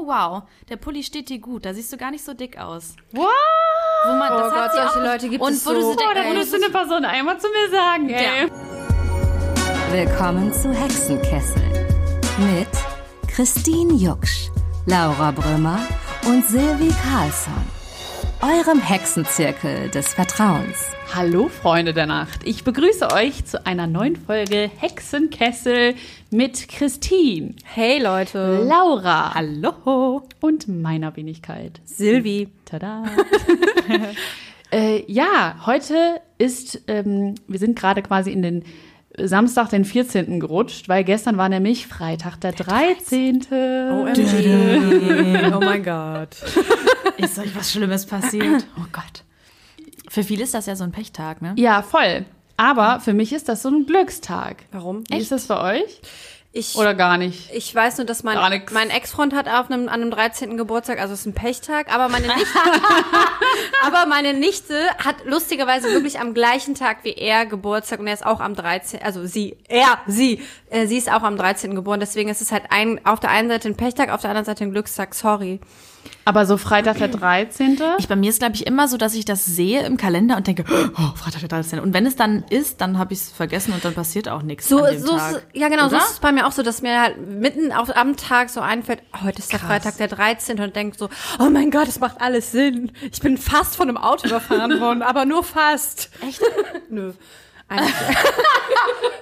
oh wow, der Pulli steht dir gut, da siehst du gar nicht so dick aus. What? Wo man, Oh das hat Gott, sie solche auch, Leute gibt und es wo du so. denkst, Oh, da würdest du eine Person einmal zu mir sagen, ey. Ja. Willkommen zu Hexenkessel mit Christine Jucksch, Laura Brümmer und Silvi Carlsson. Eurem Hexenzirkel des Vertrauens. Hallo Freunde der Nacht, ich begrüße euch zu einer neuen Folge Hexenkessel mit Christine, Hey Leute. Laura Hallo. und meiner Wenigkeit. Silvi. Tada! äh, ja, heute ist, ähm, wir sind gerade quasi in den Samstag, den 14. gerutscht, weil gestern war nämlich Freitag, der 13. OMG. Oh mein Gott. Ist euch was Schlimmes passiert? Oh Gott. Für viele ist das ja so ein Pechtag, ne? Ja, voll. Aber für mich ist das so ein Glückstag. Warum? Wie ist das bei euch? Ich, Oder gar nicht? ich weiß nur, dass mein, mein Ex-Freund hat auf einem, an einem 13. Geburtstag, also es ist ein Pechtag, aber meine Nichte, aber meine Nichte hat lustigerweise wirklich am gleichen Tag wie er Geburtstag und er ist auch am 13. Also sie, er, sie, äh, sie ist auch am 13. geboren, deswegen ist es halt ein, auf der einen Seite ein Pechtag, auf der anderen Seite ein Glückstag, sorry. Aber so Freitag, der 13. Ich, bei mir ist, glaube ich, immer so, dass ich das sehe im Kalender und denke, oh, Freitag der 13. Und wenn es dann ist, dann habe ich es vergessen und dann passiert auch nichts So, an dem so Tag. ist, ja genau, so Oder? ist es bei mir auch so, dass mir halt mitten auf, am Tag so einfällt, oh, heute ist der Freitag der 13. und denk so, oh mein Gott, es macht alles Sinn. Ich bin fast von einem Auto überfahren worden, aber nur fast. Echt? Nö.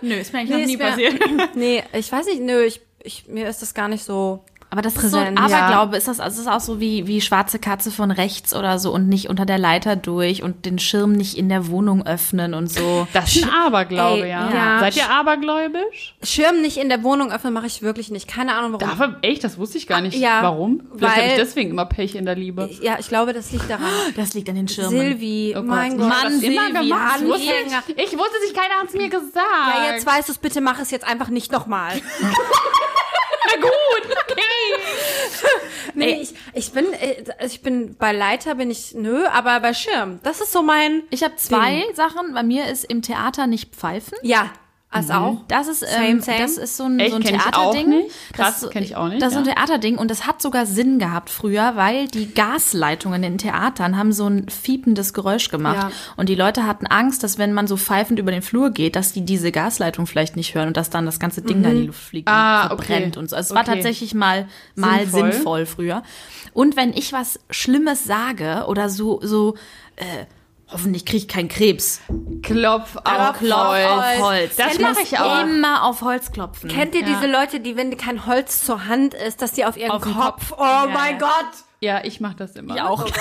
Nö, ist mir eigentlich Nee, noch nie passiert. nee, ich weiß nicht, nö, ich, ich, mir ist das gar nicht so. Aber das Präsent, ist so, ja. Aberglaube, ist das, also ist auch so wie, wie schwarze Katze von rechts oder so und nicht unter der Leiter durch und den Schirm nicht in der Wohnung öffnen und so. Das ist ein Aberglaube, Ey, ja. ja. Seid ihr abergläubisch? Schirm nicht in der Wohnung öffnen mache ich wirklich nicht. Keine Ahnung warum. Dafür, echt, das wusste ich gar nicht. Ja, Warum? Vielleicht habe ich deswegen immer Pech in der Liebe. ja, ich glaube, das liegt daran. Das liegt an den Schirmen. Silvi, Oh Gott, mein ich Gott. hab das immer Silvi, gemacht. Ich wusste, Anhänger. ich wusste es nicht, keiner hat es mir gesagt. Ja, jetzt weißt du es, bitte mach es jetzt einfach nicht nochmal. Na gut, okay. Nee, ich, ich bin, äh, ich bin bei Leiter bin ich nö, aber bei Schirm, das ist so mein. Ich habe zwei Sachen. Bei mir ist im Theater nicht pfeifen. Ja, als auch. Das ist, Same, ähm, same. das ist so ein, Echt? so ein Kenn ich auch Theaterding. Krass, Das ist so- kenn ich auch nicht, Das ist so ein ja. Theaterding und das hat sogar Sinn gehabt früher, weil die Gasleitungen in Theatern haben so ein fiependes Geräusch gemacht. Ja. Und die Leute hatten Angst, dass wenn man so pfeifend über den Flur geht, dass die diese Gasleitung vielleicht nicht hören und dass dann das ganze Ding da in die Luft fliegt Ah, und verbrennt okay. und so. Also es war Okay. tatsächlich mal, mal Sinnvoll. sinnvoll. früher. Und wenn ich was Schlimmes sage oder so, so, äh, hoffentlich kriege ich keinen Krebs. Klopf auf Klopf auf Holz. Holz. Das Ich mache ich auch. Immer auf Holz klopfen. Kennt ihr diese Leute, die, wenn kein Holz zur Hand ist, dass die auf ihren Auf Kopf, Kopf. oh Ja, mein ja. Gott. Ja, ich mache das immer. Ich auch.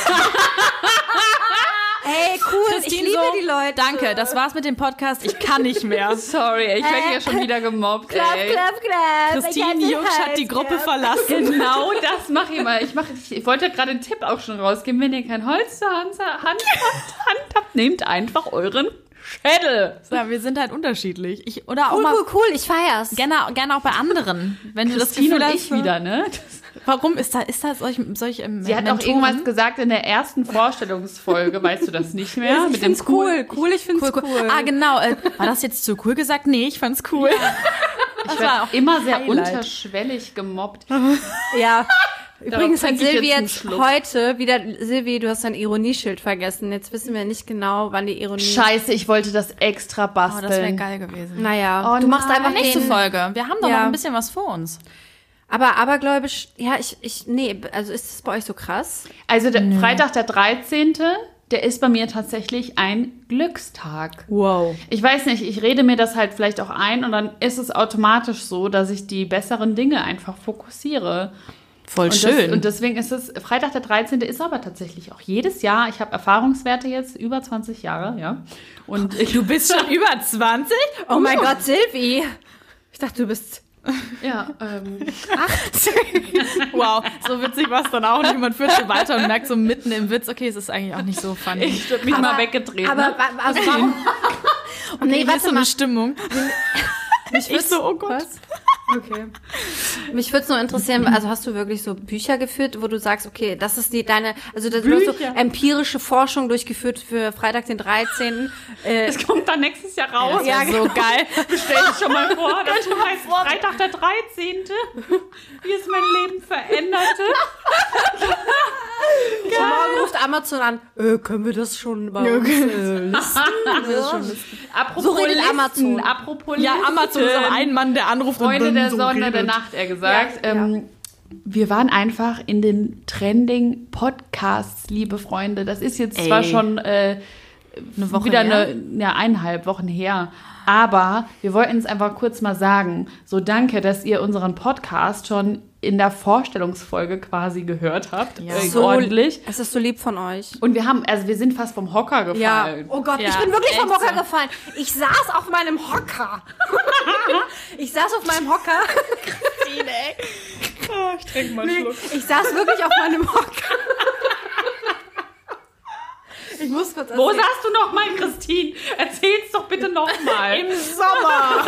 Ey, cool, ich Christine liebe so, die Leute. Danke, das war's mit dem Podcast. Ich kann nicht mehr. Sorry, ich werde ja schon wieder gemobbt. Klapp, ey. klapp, klapp. Christine Jucksch hat die Gruppe verlassen. Genau das mache ich immer. Ich, mach, ich wollte gerade einen Tipp auch schon rausgeben. Wenn ihr kein Holz zur Hand, Hand, Hand, Hand habt, nehmt einfach euren Schädel. Ja, wir sind halt unterschiedlich. Ich, oder auch Cool, mal cool, cool, ich feier's. gerne, gerne auch bei anderen. Wenn du das Christine Gefühl und hast, ich wieder, ne? Warum ist da, ist da solch, solch ähm, Sie hat auch irgendwas gesagt in der ersten Vorstellungsfolge. Weißt du das nicht mehr? ich Mit dem find's cool, cool, ich find's Cool, cool. cool. Ah, genau. Äh, war das jetzt zu cool gesagt? Nee, ich fand's cool. Ich werde immer sehr Highlight. unterschwellig gemobbt. Ja. Übrigens hat Silvi jetzt jetzt heute wieder, Silvi, du hast dein Ironieschild vergessen. Jetzt wissen wir nicht genau, wann die Ironie. Scheiße, ich wollte das extra Oh, basteln. das wäre geil gewesen. Naja, Oh du machst nein. einfach Nächste Folge. Wir haben doch Ja. noch ein bisschen was vor uns. Aber abergläubisch, ja, ich, ich, nee, also ist es bei euch so krass? Also der Freitag, der 13., der ist bei mir tatsächlich ein Glückstag. Wow. Ich weiß nicht, ich rede mir das halt vielleicht auch ein und dann ist es automatisch so, dass ich die besseren Dinge einfach fokussiere. Voll Und, das, und deswegen ist es, Freitag der 13. ist aber tatsächlich auch jedes Jahr, ich habe Erfahrungswerte jetzt, über 20 Jahre, ja. Und ich, du bist schon über 20? Oh mein Gott, Silvi. Ich dachte, du bist. Ja, ähm, Wow, so witzig war es dann auch nicht. Man führt so weiter und merkt so mitten im Witz, okay, es ist eigentlich auch nicht so funny. ich habe mich mal weggedreht. Aber ne? also warum? nee, nee, ist warte so mal. eine Stimmung. ich so, oh Gott. Was? Okay. Mich würde es nur interessieren, also hast du wirklich so Bücher geführt, wo du sagst, okay, das ist die deine, also du hast so empirische Forschung durchgechführt für Freitag den 13. Äh, Es kommt dann nächstes Jahr raus. Ja, so geil. Stell dich schon mal vor, das heißt Freitag der 13. Wie es mein Leben veränderte. morgen ruft Amazon an, äh, können wir das schon bei uns äh, listen? Apropos So redet Listen, Amazon. Apropos Ja, Amazon ist auch ein Mann, der anruft Freunde und der so Sonne, der redet. Nacht, er gesagt. Ja, ähm, Wir waren einfach in den Trending Podcasts, liebe Freunde. Das ist jetzt zwar Ey. schon äh, Eine Woche wieder her. eine, ja, eineinhalb Wochen her. Aber wir wollten es einfach kurz mal sagen. So danke, dass ihr unseren Podcast schon in der Vorstellungsfolge quasi gehört habt. Ja. Äh, So, ordentlich. Es ist so lieb von euch. Und wir haben, also wir sind fast vom Hocker Ja. gefallen. Oh Gott, Ja, ich bin wirklich vom Hocker so. gefallen. Ich saß auf meinem Hocker. ich saß auf meinem Hocker. ich trinke mal einen Schluck. Ich saß wirklich auf meinem Hocker. Ich muss kurz Wo saßt du noch mal, Christine? Erzähl's doch bitte noch mal. Im Sommer.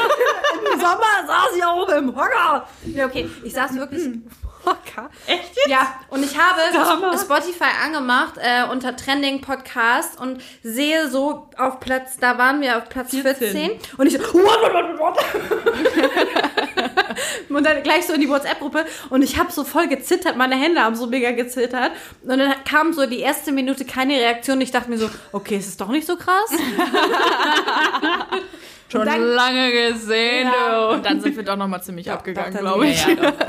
Im Sommer saß ich auch im Hocker. Ja, okay. Ich saß wirklich im Hocker. Echt jetzt? Ja, und ich habe Hammer. Spotify angemacht äh, unter Trending Podcast und sehe so auf Platz, da waren wir auf Platz 14, 14. und ich so, what, what, what, what? und dann gleich so in die WhatsApp-Gruppe und ich habe so voll gezittert, meine Hände haben so mega gezittert und dann kam so die erste Minute keine Reaktion. Ich dachte mir so, okay, ist es doch nicht so krass. Schon dann- lange gesehen, Ja. du. Und dann sind wir doch noch mal ziemlich abgegangen, dann- glaube ich. Ja, ja, doch.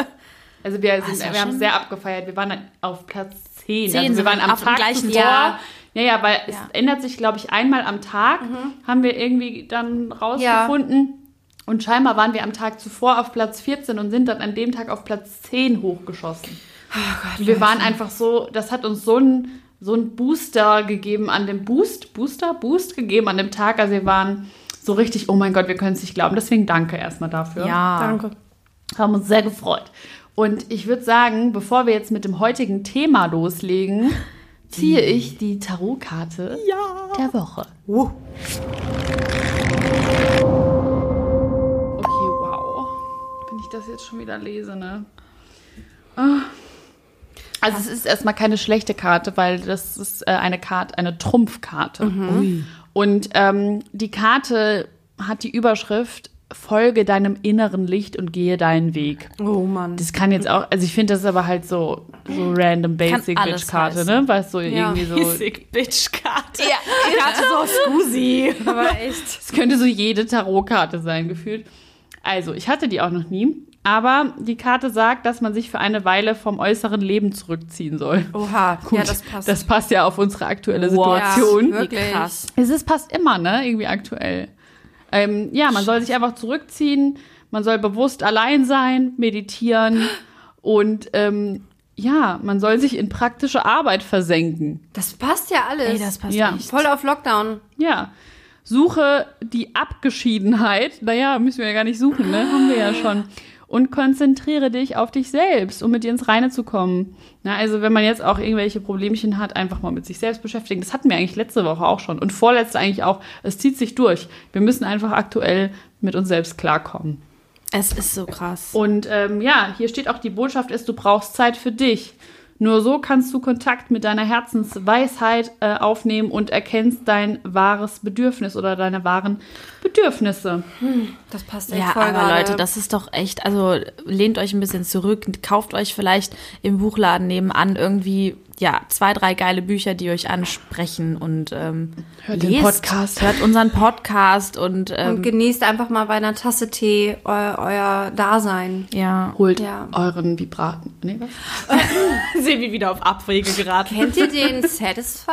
Also wir, sind, ja wir haben schon- sehr abgefeiert. Wir waren auf Platz 10. Zehn also wir waren am Tag gleichen zuvor. Tag. Ja, ja, weil es Ja. ändert sich, glaube ich, einmal am Tag, haben wir irgendwie dann rausgefunden. Und scheinbar waren wir am Tag zuvor auf Platz 14 und sind dann an dem Tag auf Platz 10 hochgeschossen. Und wir waren einfach so, das hat uns so ein so ein Booster gegeben an dem Boost, Booster, Boost gegeben an dem Tag. Also wir waren so richtig, oh mein Gott, wir können es nicht glauben. Deswegen danke erstmal dafür. Ja. Danke. Haben uns sehr gefreut. Und ich würde sagen, bevor wir jetzt mit dem heutigen Thema loslegen, ziehe ich die Tarotkarte der Woche. Okay, wow. Wenn ich das jetzt schon wieder lese, ne? Ah. Also es ist erstmal keine schlechte Karte, weil das ist äh, eine Karte, eine Trumpfkarte. Und ähm, die Karte hat die Überschrift Folge deinem inneren Licht und gehe deinen Weg. Oh Mann. Das kann jetzt auch, also ich finde das ist aber halt so, so random basic alles bitch Karte, heißen. ne? Weißt du, irgendwie so. Basic Bitch Karte. Ja, Karte so Scusi. Aber echt. es könnte so jede Tarotkarte sein, gefühlt. Also, ich hatte die auch noch nie, aber die Karte sagt, dass man sich für eine Weile vom äußeren Leben zurückziehen soll. Oha, Gut, ja, das passt. Das passt ja auf unsere aktuelle Wow. Situation. Ja, wirklich. Wie krass. Es ist, passt immer, ne? Irgendwie aktuell. Ähm, ja, man soll sich einfach zurückziehen, man soll bewusst allein sein, meditieren und ähm, ja, man soll sich in praktische Arbeit versenken. Das passt ja alles. Ey, das passt Ja. echt. Voll auf Lockdown. Ja. Suche die Abgeschiedenheit. Naja, müssen wir ja gar nicht suchen, ne? Haben wir ja schon. Und konzentriere dich auf dich selbst, um mit dir ins Reine zu kommen. Na, also wenn man jetzt auch irgendwelche Problemchen hat, einfach mal mit sich selbst beschäftigen. Das hatten wir eigentlich letzte Woche auch schon. Und vorletzte eigentlich auch. Es zieht sich durch. Wir müssen einfach aktuell mit uns selbst klarkommen. Es ist so krass. Und ähm, ja, hier steht auch die Botschaft ist, du brauchst Zeit für dich. Nur so kannst du Kontakt mit deiner Herzensweisheit äh, aufnehmen und erkennst dein wahres Bedürfnis oder deine wahren Bedürfnisse. Das passt echt Ja, voll aber gerade. Leute, das ist doch echt, also lehnt euch ein bisschen zurück, kauft euch vielleicht im Buchladen nebenan irgendwie, ja, zwei, drei geile Bücher, die euch ansprechen und ähm, Hört den lest, Podcast. hört unseren Podcast und, Und ähm, genießt einfach mal bei einer Tasse Tee eu euer Dasein. ja. Holt Ja. euren Vibraten. Nee, was? Sehen wir wieder auf Abwege geraten. Kennt ihr den Satisfier?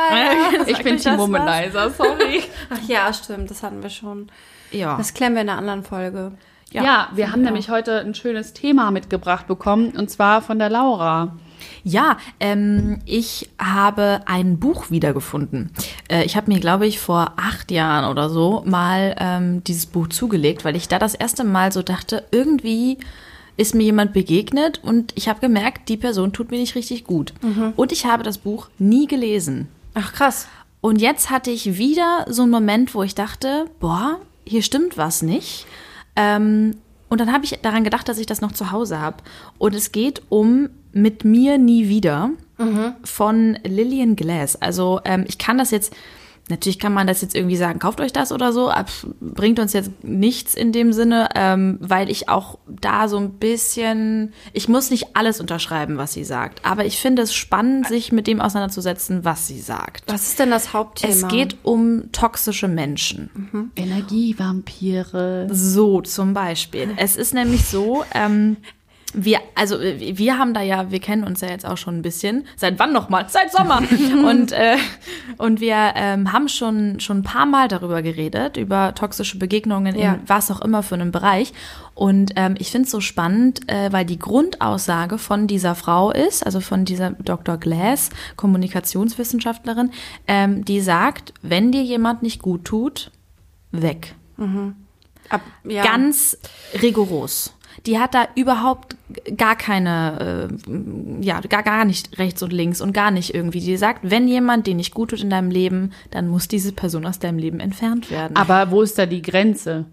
Ich bin Team? Womanizer, sorry. Ach ja, stimmt, das hatten wir schon. Ja. Das klären wir in einer anderen Folge. Ja, wir haben nämlich heute ein schönes Thema mitgebracht bekommen und zwar von der Laura. Ja, ähm, ich habe ein Buch wiedergefunden. Äh, ich habe mir, glaube ich, vor acht Jahren oder so mal ähm, dieses Buch zugelegt, weil ich da das erste Mal so dachte, irgendwie ist mir jemand begegnet und ich habe gemerkt, die Person tut mir nicht richtig gut. Und ich habe das Buch nie gelesen. Ach krass. Und jetzt hatte ich wieder so einen Moment, wo ich dachte, boah, hier stimmt was nicht. Ähm, und dann habe ich daran gedacht, dass ich das noch zu Hause habe. Und es geht um Mit mir nie wieder von Lillian Glass. Also ähm, ich kann das jetzt, natürlich kann man das jetzt irgendwie sagen, kauft euch das oder so, aber bringt uns jetzt nichts in dem Sinne, ähm, weil ich auch da so ein bisschen, ich muss nicht alles unterschreiben, was sie sagt. Aber ich finde es spannend, sich mit dem auseinanderzusetzen, was sie sagt. Was ist denn das Hauptthema? Es geht um toxische Menschen. Energievampire. So zum Beispiel. Es ist nämlich so, ähm, wir, also wir haben da ja, wir kennen uns ja jetzt auch schon ein bisschen. Seit wann nochmal? Seit Sommer. und äh, und wir ähm, haben schon schon ein paar Mal darüber geredet über toxische Begegnungen Ja. in was auch immer für einem Bereich. Und ähm, ich finde es so spannend, äh, weil die Grundaussage von dieser Frau ist, also von dieser Dr. Glass, Kommunikationswissenschaftlerin, ähm, die sagt, wenn dir jemand nicht gut tut, weg Ab, ja. ganz rigoros. Die hat da überhaupt gar keine, äh, ja, gar, gar nicht rechts und links und gar nicht irgendwie. Die sagt, wenn jemand dir nicht gut tut in deinem Leben, dann muss diese Person aus deinem Leben entfernt werden. Aber wo ist da die Grenze?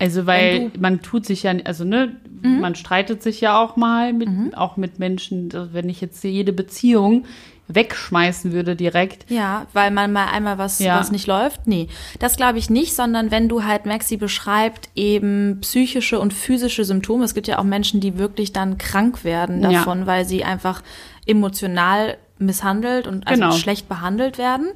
Also, weil man tut sich ja, also ne, man streitet sich ja auch mal mit, auch mit Menschen. Wenn ich jetzt jede Beziehung wegschmeißen würde direkt, Ja, weil man mal einmal was, Ja. was nicht läuft. Nee, das glaube ich nicht, sondern wenn du halt Maxi beschreibt, eben psychische und physische Symptome. Es gibt ja auch Menschen, die wirklich dann krank werden Ja. davon, weil sie einfach emotional misshandelt und also Genau. schlecht behandelt werden.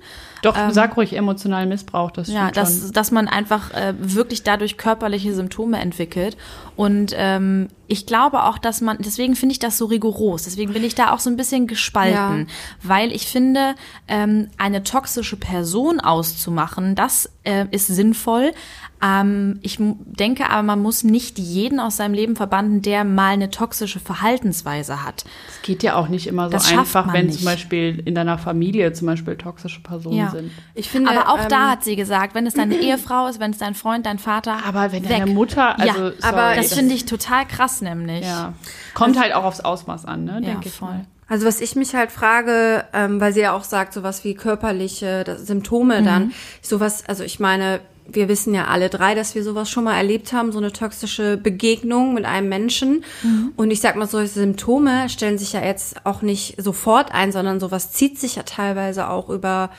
Doch, sag ruhig emotionalen Missbrauch, das Ja, dass, schon. dass man einfach äh, wirklich dadurch körperliche Symptome entwickelt. Und ähm, ich glaube auch, dass man, deswegen finde ich das so rigoros, deswegen bin ich da auch so ein bisschen gespalten, weil ich finde, ähm, eine toxische Person auszumachen, das äh, ist sinnvoll. Ähm, ich denke aber, man muss nicht jeden aus seinem Leben verbannen, der mal eine toxische Verhaltensweise hat. Es geht ja auch nicht immer so Das einfach, wenn nicht. zum Beispiel in deiner Familie zum Beispiel toxische Personen Ja. Sind. Ich finde, aber auch ähm, da hat sie gesagt, wenn es deine Ehefrau ist, wenn es dein Freund, dein Vater, Aber wenn weg. deine Mutter, also ja, sorry, aber das finde ich total krass nämlich. ja, kommt halt auch aufs Ausmaß an, ne, Ja, denke ich voll. mal. Also was ich mich halt frage, ähm, weil sie ja auch sagt, sowas wie körperliche das- Symptome dann, sowas, also ich meine, wir wissen ja alle drei, dass wir sowas schon mal erlebt haben, so eine toxische Begegnung mit einem Menschen. Und ich sag mal, solche Symptome stellen sich ja jetzt auch nicht sofort ein, sondern sowas zieht sich ja teilweise auch über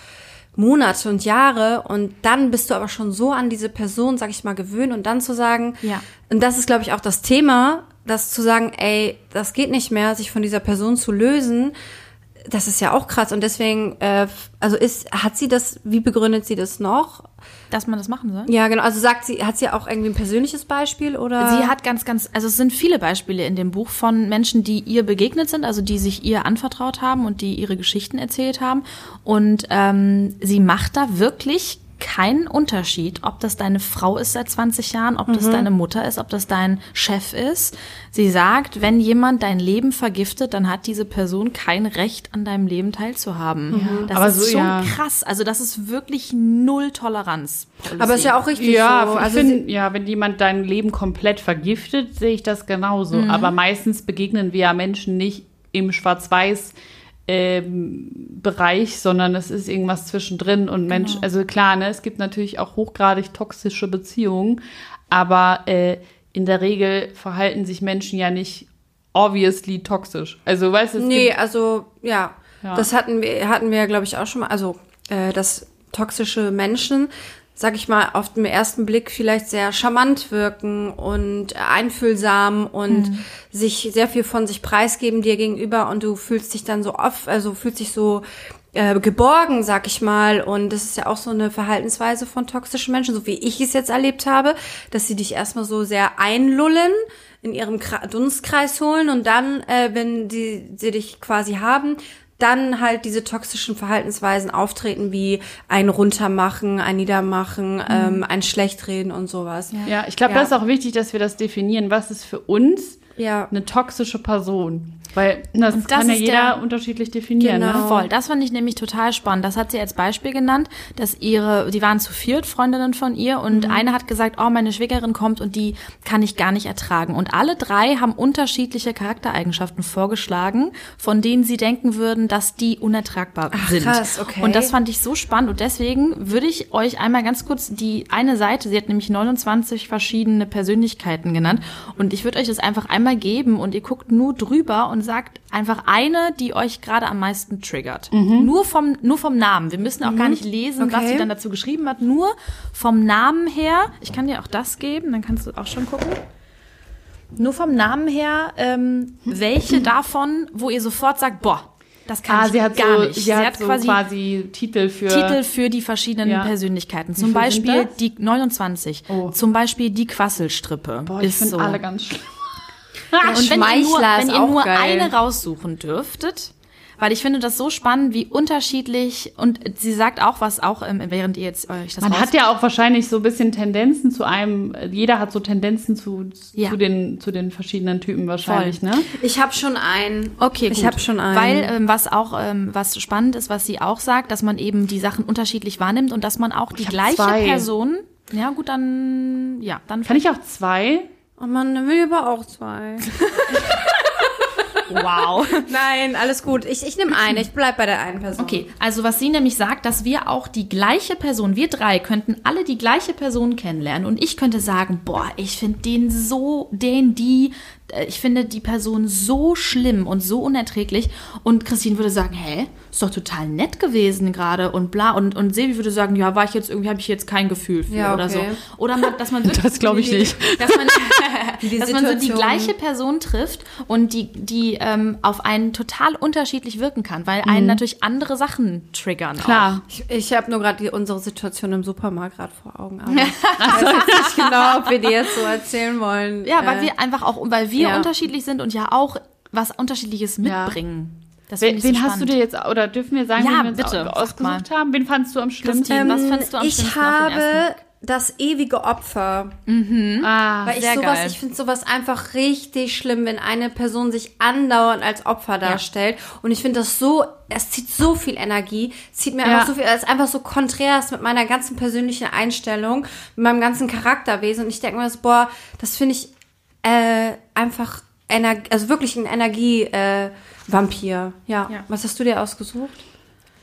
Monate und Jahre und dann bist du aber schon so an diese Person, sag ich mal, gewöhnt und dann zu sagen, Ja. und das ist, glaube ich, auch das Thema, das zu sagen, ey, das geht nicht mehr, sich von dieser Person zu lösen, das ist ja auch krass. Und deswegen, äh, also ist, hat sie das, wie begründet sie das noch? Dass man das machen soll? Ja, genau. Also sagt sie, hat sie auch irgendwie ein persönliches Beispiel oder? Sie hat ganz, ganz, also es sind viele Beispiele in dem Buch von Menschen, die ihr begegnet sind, also die sich ihr anvertraut haben und die ihre Geschichten erzählt haben. Und ähm, sie macht da wirklich keinen Unterschied, ob das deine Frau ist seit 20 Jahren, ob das deine Mutter ist, ob das dein Chef ist. Sie sagt, wenn jemand dein Leben vergiftet, dann hat diese Person kein Recht, an deinem Leben teilzuhaben. Das Aber ist so, schon ja. krass. Also das ist wirklich null Toleranz. aber ist ja auch richtig Ja, so. Also find, ja, wenn jemand dein Leben komplett vergiftet, sehe ich das genauso. Mhm. Aber meistens begegnen wir ja Menschen nicht im Schwarz-Weiß. Ähm, Bereich, sondern es ist irgendwas zwischendrin und Mensch, Genau. also klar, ne, es gibt natürlich auch hochgradig toxische Beziehungen, aber äh, in der Regel verhalten sich Menschen ja nicht obviously toxisch. Also weißt du, es Nee, also ja, Ja. das hatten wir, hatten wir, glaube ich, auch schon mal. Also äh, dass toxische Menschen, sag ich mal, auf den ersten Blick vielleicht sehr charmant wirken und einfühlsam und sich sehr viel von sich preisgeben dir gegenüber und du fühlst dich dann so oft, also fühlst dich so äh, geborgen, sag ich mal. Und das ist ja auch so eine Verhaltensweise von toxischen Menschen, so wie ich es jetzt erlebt habe, dass sie dich erstmal so sehr einlullen, in ihrem Dunstkreis holen und dann, äh, wenn die, sie dich quasi haben, dann halt diese toxischen Verhaltensweisen auftreten, wie ein Runtermachen, ein Niedermachen, ähm, ein Schlechtreden und sowas. ja, ich glaube, Ja. das ist auch wichtig, dass wir das definieren. Was ist für uns Ja. eine toxische Person? Weil das das kann ja jeder der- unterschiedlich definieren. Genau. Ne? Voll, das fand ich nämlich total spannend. Das hat sie als Beispiel genannt, dass ihre, die waren zu viert, Freundinnen von ihr, und eine hat gesagt, oh, meine Schwägerin kommt und die kann ich gar nicht ertragen. Und alle drei haben unterschiedliche Charaktereigenschaften vorgeschlagen, von denen sie denken würden, dass die unertragbar sind. krass, okay. Und das fand ich so spannend und deswegen würde ich euch einmal ganz kurz die eine Seite, sie hat nämlich 29 verschiedene Persönlichkeiten genannt und ich würde euch das einfach einmal geben und ihr guckt nur drüber und sagt einfach eine, die euch gerade am meisten triggert. Nur vom nur vom Namen. Wir müssen auch gar nicht lesen, was Okay. sie dann dazu geschrieben hat, nur vom Namen her. Ich kann dir auch das geben, dann kannst du auch schon gucken. Nur vom Namen her, ähm, welche davon, wo ihr sofort sagt, boah, das kann Ah, ich sie hat gar so, nicht. sie hat so quasi, Titel für. Titel für die verschiedenen Ja. Persönlichkeiten. Zum Beispiel die 29. Oh. Zum Beispiel die Quasselstrippe. Boah, ich ist finde so. alle ganz schlimm. Und wenn ihr nur, wenn ihr nur geil. eine raussuchen dürftet, weil ich finde das so spannend, wie unterschiedlich und sie sagt auch was auch, ähm, während ihr jetzt euch das Man hat ja auch wahrscheinlich so ein bisschen Tendenzen zu einem, jeder hat so Tendenzen zu, Ja. zu, den, zu den verschiedenen Typen wahrscheinlich, ne? Ich habe schon einen. Okay, gut. Ich habe schon einen. Weil ähm, was auch ähm, was spannend ist, was sie auch sagt, dass man eben die Sachen unterschiedlich wahrnimmt und dass man auch die gleiche zwei. Person. Ja gut, dann ja, dann Kann ich auch zwei? Oh Mann, dann will ich aber auch zwei. wow. Nein, alles gut. Ich, ich nehme eine. Ich bleib bei der einen Person. Okay, also was sie nämlich sagt, dass wir auch die gleiche Person, wir drei könnten alle die gleiche Person kennenlernen und ich könnte sagen, boah, ich finde den so, den, die, ich finde die Person so schlimm und so unerträglich und Christine würde sagen, hä, ist doch total nett gewesen gerade und bla und und Sevi würde sagen, ja, war ich jetzt irgendwie habe ich jetzt kein Gefühl für Ja, oder so okay. oder man, dass man wirklich Das glaub ich die- nicht. dass man dass man so die gleiche Person trifft und die, die ähm, auf einen total unterschiedlich wirken kann, weil einen natürlich andere Sachen triggern. Klar. Ich, ich habe nur gerade unsere Situation im Supermarkt gerade vor Augen. Aber ich weiß jetzt nicht genau, ob wir die jetzt so erzählen wollen. Auch. Ja, weil Äh, wir einfach auch, weil wir ja. unterschiedlich sind und ja auch was Unterschiedliches Ja. mitbringen. Das Wen, so hast du dir jetzt, oder dürfen wir sagen, Ja, wen wir uns bitte, ausgesucht haben? Wen fandst du am schlimmsten? Christine, was fandst du am ich schlimmsten habe das ewige Opfer. ah, Weil ich Sehr sowas, geil. ich finde sowas einfach richtig schlimm, wenn eine Person sich andauernd als Opfer darstellt. Und ich finde das so, es zieht so viel Energie, es zieht mir Ja. einfach so viel, es ist einfach so konträr ist mit meiner ganzen persönlichen Einstellung, mit meinem ganzen Charakterwesen. Und ich denke mir so, boah, das finde ich äh, einfach, Ener also wirklich ein Energie-Vampir. Äh, ja. Ja. Was hast du dir ausgesucht?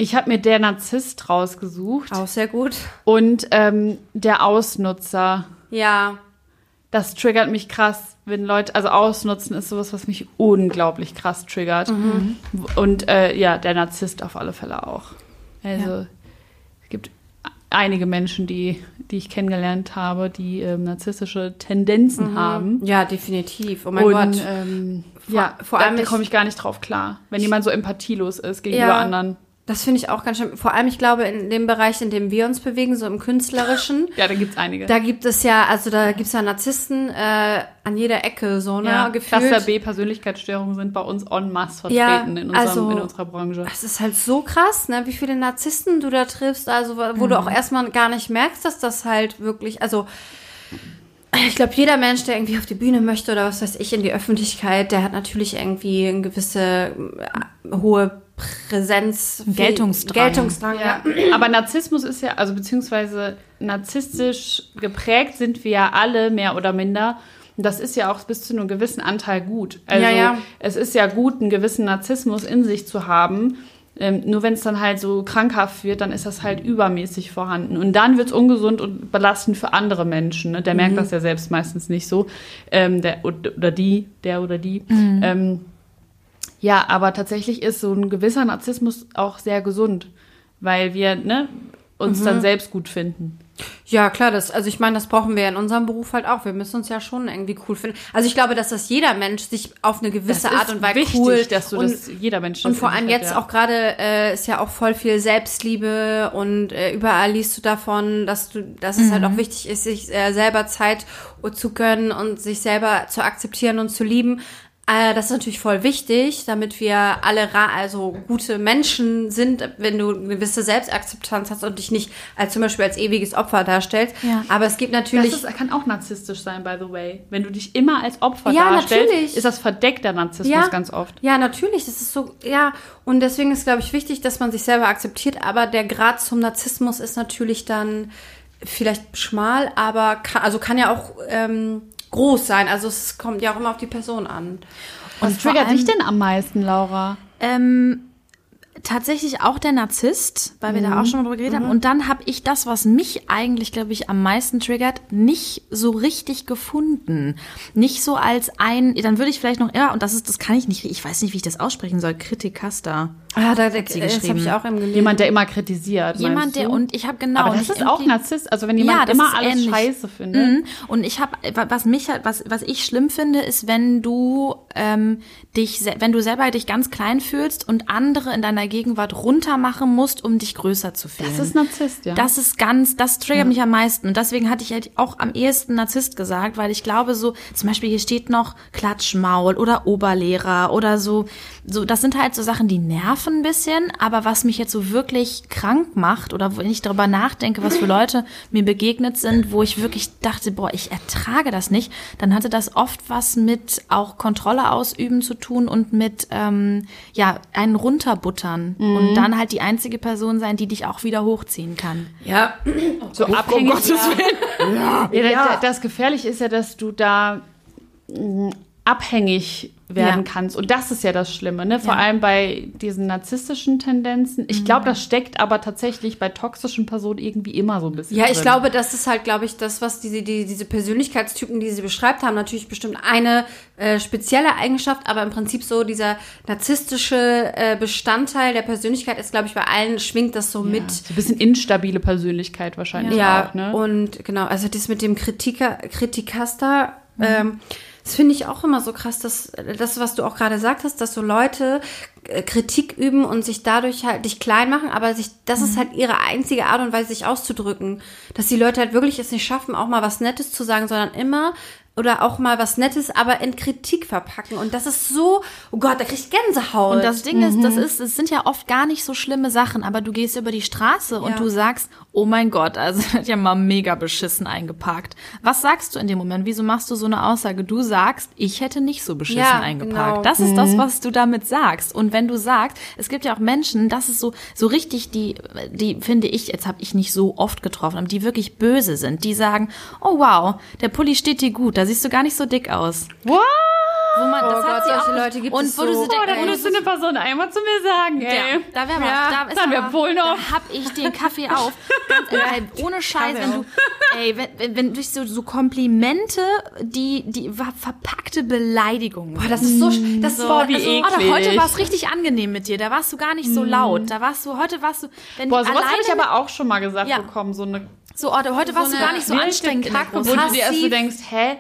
ich habe mir der Narzisst rausgesucht Auch sehr gut. und ähm, der Ausnutzer. Ja. Das triggert mich krass, wenn Leute, also ausnutzen ist sowas, was mich unglaublich krass triggert. Und äh, ja, der Narzisst auf alle Fälle auch. Also es gibt einige Menschen, die, die ich kennengelernt habe, die ähm, narzisstische Tendenzen haben. Ja, definitiv. Oh mein Und Gott. ähm, Vor- ja, vor allem da komme ich gar nicht drauf klar, wenn jemand so empathielos ist gegenüber Ja. anderen. Das finde ich auch ganz schön. Vor allem, ich glaube, in dem Bereich, in dem wir uns bewegen, so im Künstlerischen, Ja, da gibt's einige. da gibt es ja, also da gibt es ja Narzissten äh, an jeder Ecke, so, ne, ja, gefühlt. Cluster B Persönlichkeitsstörungen sind bei uns en masse vertreten Ja, in, unserem, also- in unserer Branche. Es ist halt so krass, ne, wie viele Narzissten du da triffst, also wo wo du Mhm. auch erstmal gar nicht merkst, dass das halt wirklich, also ich glaube, jeder Mensch, der irgendwie auf die Bühne möchte oder was weiß ich, in die Öffentlichkeit, der hat natürlich irgendwie eine gewisse äh, hohe Präsenz. Geltungsdrang. Geltungsdrang, ja. Ja. Aber Narzissmus ist ja, also beziehungsweise narzisstisch geprägt sind wir ja alle mehr oder minder. Und das ist ja auch bis zu einem gewissen Anteil gut. Also Ja, ja. es ist ja gut, einen gewissen Narzissmus in sich zu haben. Ähm, nur wenn es dann halt so krankhaft wird, dann ist das halt übermäßig vorhanden. Und dann wird es ungesund und belastend für andere Menschen. Ne? Der merkt das ja selbst meistens nicht so. Ähm, der, oder die, der oder die. Ähm, ja, aber tatsächlich ist so ein gewisser Narzissmus auch sehr gesund, weil wir ne, uns dann selbst gut finden. Ja, klar, das, also ich meine, das brauchen wir in unserem Beruf halt auch. Wir müssen uns ja schon irgendwie cool finden. Also ich glaube, dass das jeder Mensch sich auf eine gewisse Das Art und Weise wichtig, cool dass du und, das jeder Mensch und vor allem hat, jetzt ja. auch gerade äh, ist ja auch voll viel Selbstliebe und äh, überall liest du davon, dass du, dass es Mhm. halt auch wichtig ist, sich äh, selber Zeit zu gönnen und sich selber zu akzeptieren und zu lieben. Äh, das ist natürlich voll wichtig, damit wir alle also gute Menschen sind, wenn du eine gewisse Selbstakzeptanz hast und dich nicht als zum Beispiel als ewiges Opfer darstellst. Ja. Aber es gibt Das natürlich. ist, kann auch narzisstisch sein, by the way. Wenn du dich immer als Opfer Ja, darstellst, natürlich. ist das verdeckter Narzissmus ganz oft. Ja, natürlich. Das ist so, ja. Und deswegen ist, glaube ich, wichtig, dass man sich selber akzeptiert. Aber der Grad zum Narzissmus ist natürlich dann vielleicht schmal, aber kann, also kann ja auch ähm, groß sein. Also es kommt ja auch immer auf die Person an. Was triggert allem- dich denn am meisten, Laura? Ähm, tatsächlich auch der Narzisst, weil wir da auch schon mal drüber geredet haben. Und dann habe ich das, was mich eigentlich, glaube ich, am meisten triggert, nicht so richtig gefunden. Nicht so als ein, dann würde ich vielleicht noch, ja, und das ist, das kann ich nicht, ich weiß nicht, wie ich das aussprechen soll, Kritikasta. Ah, da, da, sie das habe geschrieben. ich auch im gelesen. Jemand, der immer kritisiert. Jemand, der, du? und ich habe genau. Aber und das ist auch Narzisst. Also wenn jemand das immer alles ähnlich. scheiße findet. Mhm. Und ich habe, was mich halt, was, was ich schlimm finde, ist, wenn du ähm, dich, wenn du selber dich ganz klein fühlst und andere in deiner Gegenwart runtermachen musst, um dich größer zu fühlen. Das ist Narzisst, ja. Das ist ganz, das triggert mich am meisten. Und deswegen hatte ich halt auch am ehesten Narzisst gesagt, weil ich glaube, so, zum Beispiel hier steht noch Klatschmaul oder Oberlehrer oder so. So, das sind halt so Sachen, die nerven ein bisschen, aber was mich jetzt so wirklich krank macht oder wenn ich darüber nachdenke, was für Leute mir begegnet sind, wo ich wirklich dachte, boah, ich ertrage das nicht, dann hatte das oft was mit auch Kontrolle ausüben zu tun und mit, ähm, ja, einen runterbuttern und dann halt die einzige Person sein, die dich auch wieder hochziehen kann. ja, so abhängig. ja. Ja, Das Gefährliche ist ja, dass du da mh, abhängig werden Ja. kannst. Und das ist ja das Schlimme, ne? Vor Ja. allem bei diesen narzisstischen Tendenzen. Ich glaube, das steckt aber tatsächlich bei toxischen Personen irgendwie immer so ein bisschen. Ja, ich drin. glaube, das ist halt, glaube ich, das, was diese, die, diese Persönlichkeitstypen, die sie beschreibt haben, natürlich bestimmt eine äh, spezielle Eigenschaft, aber im Prinzip so dieser narzisstische äh, Bestandteil der Persönlichkeit ist, glaube ich, bei allen schwingt das so mit. So ein bisschen instabile Persönlichkeit wahrscheinlich Ja, auch, ne? und genau, also das mit dem Kritiker, Kritikaster, ähm, das finde ich auch immer so krass, dass das, was du auch gerade gesagt hast, dass so Leute äh, Kritik üben und sich dadurch halt dich klein machen, aber sich, das ist halt ihre einzige Art und Weise, sich auszudrücken. Dass die Leute halt wirklich es nicht schaffen, auch mal was Nettes zu sagen, sondern immer oder auch mal was Nettes, aber in Kritik verpacken. Und das ist so, oh Gott, da krieg ich Gänsehaut. Und das Ding ist, Mhm. das ist, es sind ja oft gar nicht so schlimme Sachen, aber du gehst über die Straße Ja. und du sagst, oh mein Gott, also hat ja mal mega beschissen eingeparkt. Was sagst du in dem Moment? Wieso machst du so eine Aussage? Du sagst, ich hätte nicht so beschissen Ja, eingeparkt. genau. Das ist das, was du damit sagst. Und wenn du sagst, es gibt ja auch Menschen, das ist so, so richtig, die, die finde ich, jetzt habe ich nicht so oft getroffen, aber die wirklich böse sind, die sagen, oh wow, der Pulli steht dir gut, da siehst du gar nicht so dick aus. What? Wo man, das Oh hat Gott, sie solche auch, Leute gibt und es wo du so. so denkst, Oh, da würdest du eine Person einmal zu mir sagen, ey. ja, da wäre Ja. Da ist dann wär aber- Polen auf. Da hab ich den Kaffee auf. Ganz ehrlich, ohne Scheiß, wenn du, ey, wenn, wenn, wenn durch so, so Komplimente, die, die war verpackte Beleidigungen. Boah, das ist so, sch- das So, wie also, eklig. Oder heute war es richtig angenehm mit dir. Da warst du gar nicht so laut. Da warst du, heute warst du, wenn Boah, sowas habe ich aber auch schon mal gesagt Ja. bekommen. So eine so, oder heute warst du eine gar nicht so anstrengend in der Kacke, wo du dir erst so denkst, hä?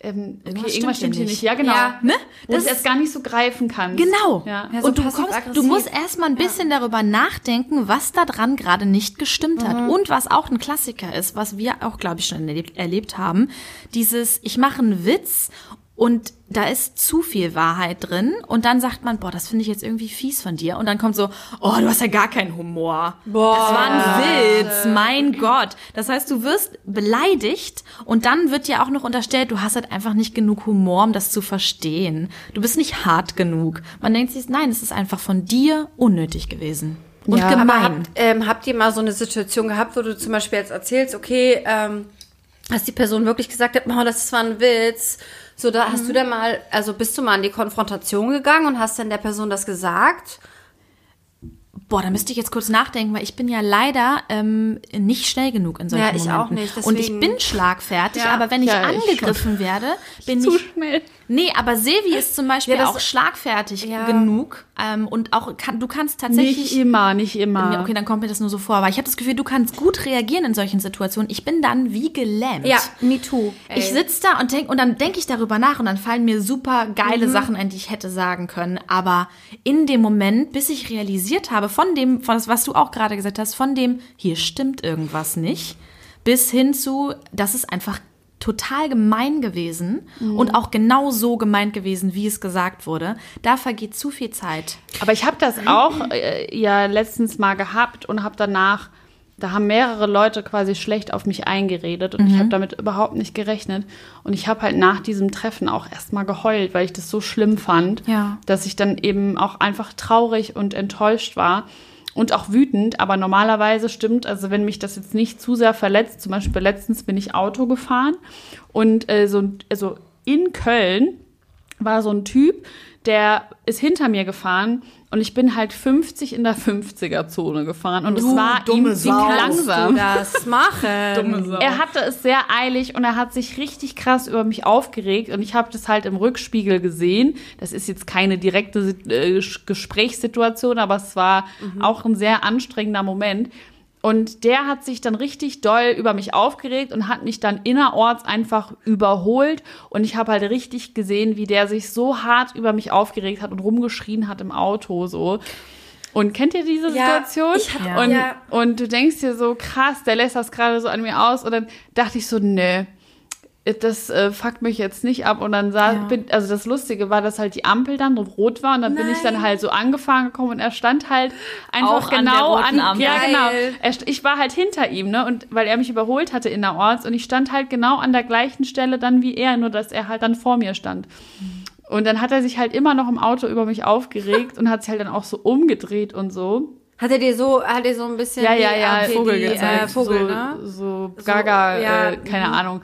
Ähm, okay, Irgendwas irgendwas stimmt hier nicht. nicht. Ja, genau. Ja. Ne? Wo du Das- es erst gar nicht so greifen kannst. Genau. Ja. Ja, so und du, kommst, du musst erstmal ein bisschen darüber nachdenken, was da dran gerade nicht gestimmt hat. Mhm. Und was auch ein Klassiker ist, was wir auch, glaube ich, schon erlebt, erlebt haben. Dieses, ich mache einen Witz und da ist zu viel Wahrheit drin. Und dann sagt man, boah, das finde ich jetzt irgendwie fies von dir. Und dann kommt so, oh, du hast ja gar keinen Humor. Boah. Das war ein Witz, mein Gott. Das heißt, du wirst beleidigt und dann wird dir auch noch unterstellt, du hast halt einfach nicht genug Humor, um das zu verstehen. Du bist nicht hart genug. Man denkt sich, nein, es ist einfach von dir unnötig gewesen. Und Ja. Gemein. habt, ähm, habt ihr mal so eine Situation gehabt, wo du zum Beispiel jetzt erzählst, okay, ähm, dass die Person wirklich gesagt hat, oh, das war ein Witz. So, da hast du dann mal, also bist du mal in die Konfrontation gegangen und hast dann der Person das gesagt? Boah, da müsste ich jetzt kurz nachdenken, weil ich bin ja leider ähm, nicht schnell genug in solchen Ja, ich Momenten. auch nicht, Und ich deswegen- bin schlagfertig, Ja. aber wenn ich Ja, ich angegriffen werde, bin Zu ich schnell. Nee, aber Silvi ist zum Beispiel Ja, auch schlagfertig Ja. genug ähm, und auch kann, du kannst tatsächlich Nicht immer, nicht immer. Okay, dann kommt mir das nur so vor. Aber ich habe das Gefühl, du kannst gut reagieren in solchen Situationen. Ich bin dann wie gelähmt. Ja, me too. Ey. Ich sitz da und denk und dann denke ich darüber nach und dann fallen mir super geile Mhm. Sachen ein, die ich hätte sagen können. Aber in dem Moment, bis ich realisiert habe, von dem, von das, was du auch gerade gesagt hast, von dem, hier stimmt irgendwas nicht, bis hin zu, das ist einfach total gemein gewesen und auch genau so gemeint gewesen, wie es gesagt wurde. Da vergeht zu viel Zeit. Aber ich habe das auch äh, ja letztens mal gehabt und habe danach, da haben mehrere Leute quasi schlecht auf mich eingeredet und ich habe damit überhaupt nicht gerechnet. Und ich habe halt nach diesem Treffen auch erstmal geheult, weil ich das so schlimm fand, Ja. dass ich dann eben auch einfach traurig und enttäuscht war. Und auch wütend, aber normalerweise stimmt, also wenn mich das jetzt nicht zu sehr verletzt, zum Beispiel letztens bin ich Auto gefahren und äh, so, also in Köln war so ein Typ, der ist hinter mir gefahren und ich bin halt 50 in der 50er-Zone gefahren und es war ihm ziemlich langsam. das machen. Er hatte es sehr eilig und er hat sich richtig krass über mich aufgeregt und ich habe das halt im Rückspiegel gesehen. Das ist jetzt keine direkte äh, Gesprächssituation, aber es war auch ein sehr anstrengender Moment. Und der hat sich dann richtig doll über mich aufgeregt und hat mich dann innerorts einfach überholt. Und ich habe halt richtig gesehen, wie der sich so hart über mich aufgeregt hat und rumgeschrien hat im Auto so. Und kennt ihr diese Ja, Situation? ich hab- Ja. und, Ja. und du denkst dir so, krass, der lässt das gerade so an mir aus. Und dann dachte ich so, nee, das äh, fuckt mich jetzt nicht ab. Und dann sah, Ja. bin, also das Lustige war, dass halt die Ampel dann rot war. Und dann bin ich dann halt so angefahren gekommen und er stand halt einfach Auch an der genau roten Ampel. Ja, genau. Er, ich war halt hinter ihm, ne? Und weil er mich überholt hatte innerorts und ich stand halt genau an der gleichen Stelle dann wie er, nur dass er halt dann vor mir stand. Und dann hat er sich halt immer noch im Auto über mich aufgeregt und hat sich halt dann auch so umgedreht und so. Hat er dir so, hat er so ein bisschen Ja, ja, die, ja, okay, Vogel die, gezeigt. Äh, Vogel, so, ne? so Gaga, ja, äh, keine mhm. Ahnung.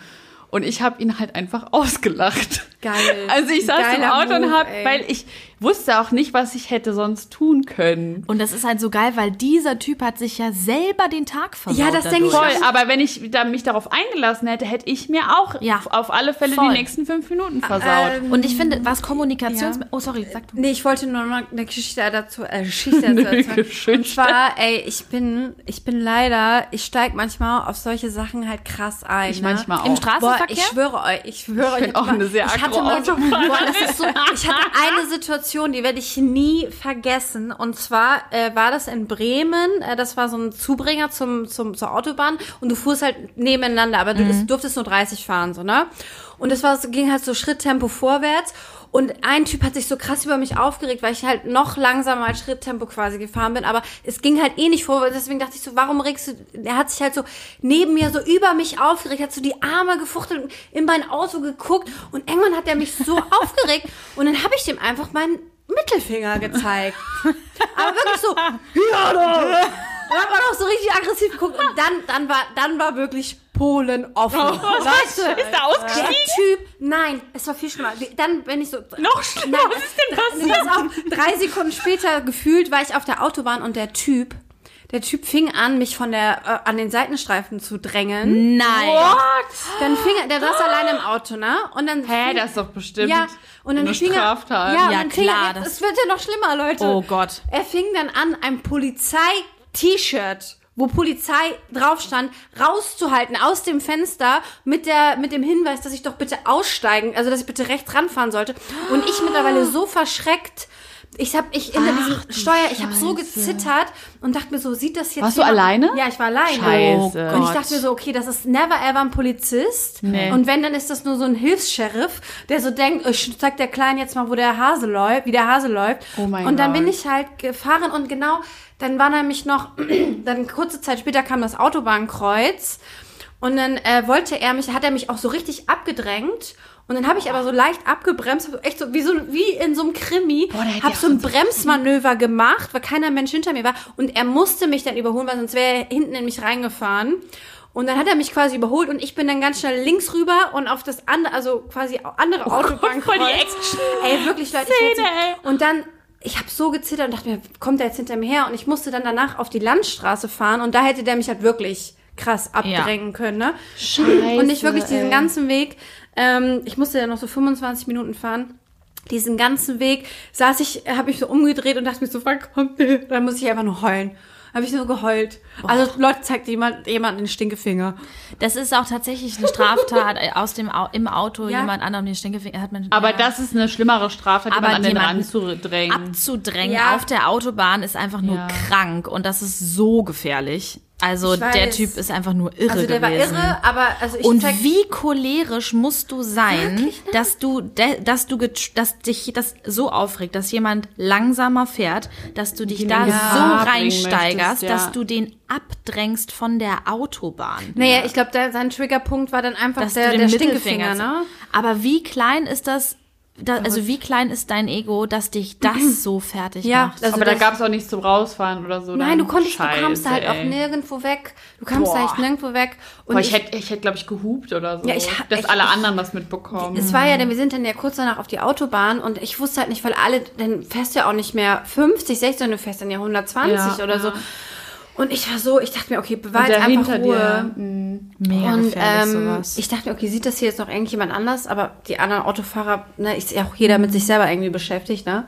Und ich habe ihn halt einfach ausgelacht. Geil. Also ich saß im Geiler Auto und Move, hab, ey. weil ich wusste auch nicht, was ich hätte sonst tun können. Und das ist halt so geil, weil dieser Typ hat sich ja selber den Tag versaut. Ja, das denk ich. Voll, aber wenn ich da mich darauf eingelassen hätte, hätte ich mir auch Ja. auf alle Fälle Voll. die nächsten fünf Minuten versaut. Ähm, Und ich finde, was Kommunikations... Ja. Oh, sorry, sag du. Nee, ich wollte nur noch eine Geschichte dazu, äh, Geschichte dazu Eine erzählen. Geschichte. Und zwar, ey, ich bin, ich bin leider, ich steig manchmal auf solche Sachen halt krass ein. ich ne? manchmal auch. Im Boah, Straßenverkehr? ich schwöre euch, ich schwöre euch. bin ich auch hatte eine sehr ich hatte mal boah, das ist so, ich hatte eine Situation, die werde ich nie vergessen. Und zwar äh, war das in Bremen, äh, das war so ein Zubringer zum, zum, zur Autobahn und du fuhrst halt nebeneinander, aber du es durftest nur 30 fahren, so, ne? Und es war, ging halt so Schritttempo vorwärts. Und ein Typ hat sich so krass über mich aufgeregt, weil ich halt noch langsamer als Schritttempo quasi gefahren bin. Aber es ging halt eh nicht vorwärts. Deswegen dachte ich so, warum regst du... Er hat sich halt so neben mir so über mich aufgeregt, hat so die Arme gefuchtelt und in mein Auto geguckt. Und irgendwann hat er mich so aufgeregt. Und dann habe ich dem einfach meinen Mittelfinger gezeigt. Aber wirklich so, ja doch. Und dann war noch so richtig aggressiv geguckt. Und dann, dann, war, dann war wirklich Polen offen. Leute, Ist er ausgestiegen? der Typ, nein, es war viel schlimmer. Dann, wenn ich so. Noch schlimmer, Nein, was ist denn passiert? pass auf, drei Sekunden später gefühlt war ich auf der Autobahn und der Typ, der Typ fing an, mich von der, äh, an den Seitenstreifen zu drängen. Nein. Dann fing er, der saß alleine im Auto, ne? Und dann. Hä, fing- das ist doch bestimmt ja, und dann eine fing er, Straftat. Ja, und Ja, dann fing klar, er, das- es wird ja noch schlimmer, Leute. Oh Gott. Er fing dann an, ein Polizei-T-Shirt, wo Polizei drauf stand, rauszuhalten aus dem Fenster mit der, mit dem Hinweis, dass ich doch bitte aussteigen, also dass ich bitte rechts ranfahren sollte. Und ich mittlerweile so verschreckt, ich hab, ich hinter diesem Steuer, ich habe so gezittert und dachte mir so, sieht das jetzt Warst du jemand- alleine? Ja, ich war alleine. Scheiße. Und ich Gott. dachte mir so, okay, das ist never ever ein Polizist. Nee. Und wenn, dann ist das nur so ein Hilfs-Sheriff, der so denkt, ich zeig der Kleinen jetzt mal, wo der Hase läuft, wie der Hase läuft. Oh mein und dann Gott. bin ich halt gefahren und genau, dann war nämlich noch, dann kurze Zeit später kam das Autobahnkreuz und dann äh, wollte er mich, hat er mich auch so richtig abgedrängt. Und dann habe ich aber so leicht abgebremst, echt so wie so wie in so einem Krimi, habe so ein Bremsmanöver gemacht, weil keiner Mensch hinter mir war und er musste mich dann überholen, weil sonst wäre er hinten in mich reingefahren. Und dann hat er mich quasi überholt und ich bin dann ganz schnell links rüber und auf das andere, also quasi andere Autobahn. voll die Action. Ey, wirklich, Leute. ich Szene, hätte- Und dann, ich habe so gezittert und dachte mir, kommt der jetzt hinter mir her? Und ich musste dann danach auf die Landstraße fahren und da hätte der mich halt wirklich krass abdrängen können, ne? Scheiße, Und nicht wirklich diesen ey. ganzen Weg. Ähm, ich musste ja noch so 25 Minuten fahren. Diesen ganzen Weg saß ich, habe ich so umgedreht und dachte mir so, wann kommt der? Dann muss ich einfach nur heulen. Habe ich so geheult. Also Leute, zeigt jemand jemand den Stinkefinger. Das ist auch tatsächlich eine Straftat aus dem Au im Auto Ja. jemand anderem den Stinkefinger hat man Aber ja. das ist eine schlimmere Strafe, die Aber man an den jemanden Rand zu drängen. abzudrängen Ja. auf der Autobahn ist einfach nur Ja. krank und das ist so gefährlich. Also der. Typ ist einfach nur irre Also der war gewesen. irre, aber also ich Und wie cholerisch musst du sein, Wirklich, ne? dass du, dass du, dass dich das so aufregt, dass jemand langsamer fährt, dass du dich ihn da so reinsteigerst, möchtest, ja. dass du den abdrängst von der Autobahn. Naja, ich glaube, sein Triggerpunkt war dann einfach dass der, der Stinkefinger, ne? Aber wie klein ist das? Da, also wie klein ist dein Ego, dass dich das so fertig Ja, macht? also Aber da gab es auch nichts zum Rausfahren oder so. Nein, du konntest, Scheiße, du kamst da halt auch ey. nirgendwo weg. Du kamst da Boah. echt nirgendwo weg. Und Boah, ich hätte, ich hätte glaube ich, gehupt oder so. Ja, ich dass ich- alle anderen das mitbekommen. Es war ja, denn wir sind dann ja kurz danach auf die Autobahn und ich wusste halt nicht, weil alle, dann fährst du ja auch nicht mehr 50, 60, sondern du fährst dann ja 120 Ja, oder so. Und ich war so, ich dachte mir, okay, bewahr Und jetzt der einfach hinter Ruhe. dir. mm. Mega Und gefährlich ähm, sowas. ich dachte mir, okay, sieht das hier jetzt noch irgendjemand anders? Aber die anderen Autofahrer, ne, ist ja auch jeder mit sich selber irgendwie beschäftigt, ne?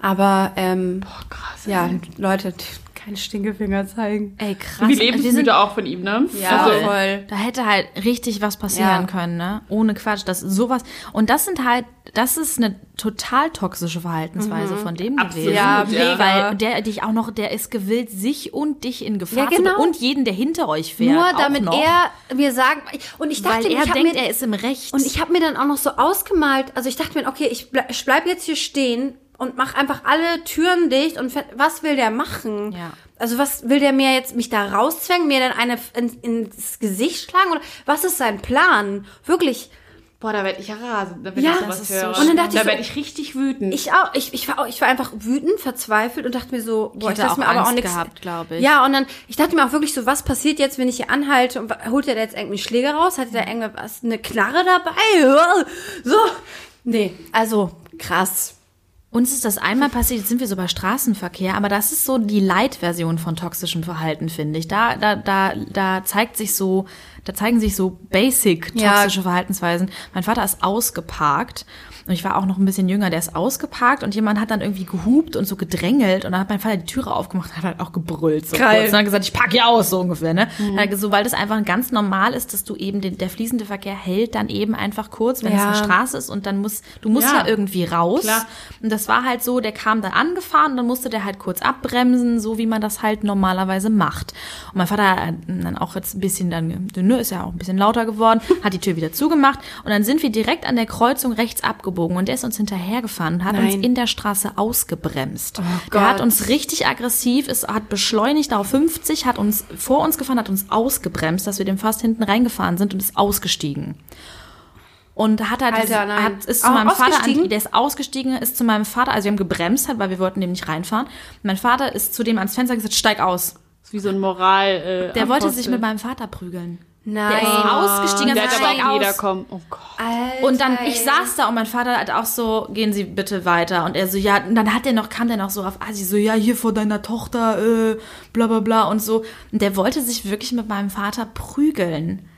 Aber, ähm, Boah, krass. ja, Leute, die keine Stinkefinger zeigen. Ey, krass. Wie Wir sind lebensmüde auch von ihm, ne? Ja, Also, voll. Da hätte halt richtig was passieren Ja. können, ne? Ohne Quatsch. Das sowas. Und das sind halt, das ist eine total toxische Verhaltensweise von dem Absolut, gewesen. Ja, ja. Weil der dich auch noch, der ist gewillt, sich und dich in Gefahr Ja, genau. zu bringen. Und jeden, der hinter euch fährt. Nur auch damit noch, er mir sagt, und ich dachte, weil mir, er ich denkt, mir, er ist im Recht. Und ich habe mir dann auch noch so ausgemalt, also ich dachte mir, okay, ich bleib, ich bleib jetzt hier stehen und mach einfach alle Türen dicht und was will der machen? Ja. Also was will der mir jetzt mich da rauszwängen, mir dann eine in, ins Gesicht schlagen oder was ist sein Plan? Wirklich, Boah, da werde ich ja rasend, wenn Ja, ich das sowas ist so höre. schlimm. Und dann dachte ich da so- werde ich richtig wütend. ich auch, ich, ich war auch, ich war einfach wütend, verzweifelt und dachte mir so, boah, ich auch mir aber auch nichts gehabt, glaube ich. Ja, und dann ich dachte mir auch wirklich so, was passiert jetzt, wenn ich hier anhalte und holt er da jetzt irgendwie Schläger raus? Hat er da irgendwas eine Knarre dabei? So. Nee, also krass. Uns ist das einmal passiert, jetzt sind wir so bei Straßenverkehr, aber das ist so die Light-Version von toxischem Verhalten, finde ich. Da, da, da, da zeigt sich so, da zeigen sich so basic Ja. toxische Verhaltensweisen. Mein Vater ist ausgeparkt und ich war auch noch ein bisschen jünger, der ist ausgeparkt und jemand hat dann irgendwie gehupt und so gedrängelt und dann hat mein Vater die Türe aufgemacht und hat halt auch gebrüllt. So Geil. kurz. Und hat gesagt, ich park hier aus, so ungefähr, ne? Dann hat er So, weil das einfach ganz normal ist, dass du eben, den, der fließende Verkehr hält dann eben einfach kurz, wenn es Ja. eine Straße ist und dann muss, du musst Ja. ja, irgendwie raus. Klar. Und das war halt so, der kam dann angefahren und dann musste der halt kurz abbremsen, so wie man das halt normalerweise macht. Und mein Vater hat dann auch jetzt ein bisschen dann, ne, ist ja auch ein bisschen lauter geworden, hat die Tür wieder zugemacht und dann sind wir direkt an der Kreuzung rechts abgebogen und der ist uns hinterhergefahren und hat Nein. uns in der Straße ausgebremst. Gott. der hat uns richtig aggressiv, es hat beschleunigt auf 50, hat uns vor uns gefahren, hat uns ausgebremst, dass wir dem fast hinten reingefahren sind und ist ausgestiegen. Und hat halt, Alter, nein. hat, ist zu Auch meinem Vater, an, der ist ausgestiegen, ist zu meinem Vater, also wir haben gebremst halt, weil wir wollten dem nicht reinfahren. Mein Vater ist zu dem ans Fenster gesagt, steig aus. Das ist wie so ein Moral. Äh, Der wollte sich mit meinem Vater prügeln. Nein. Der ist ausgestiegen, Der gesagt, aber steig aus. kommen. Oh Gott. Alter, Und dann, ich saß da und mein Vater hat auch so, gehen Sie bitte weiter. Und er so, ja, und dann hat er noch, kam der noch so auf Asi, so, ja, hier vor deiner Tochter, äh, bla bla bla und so. Und der wollte sich wirklich mit meinem Vater prügeln.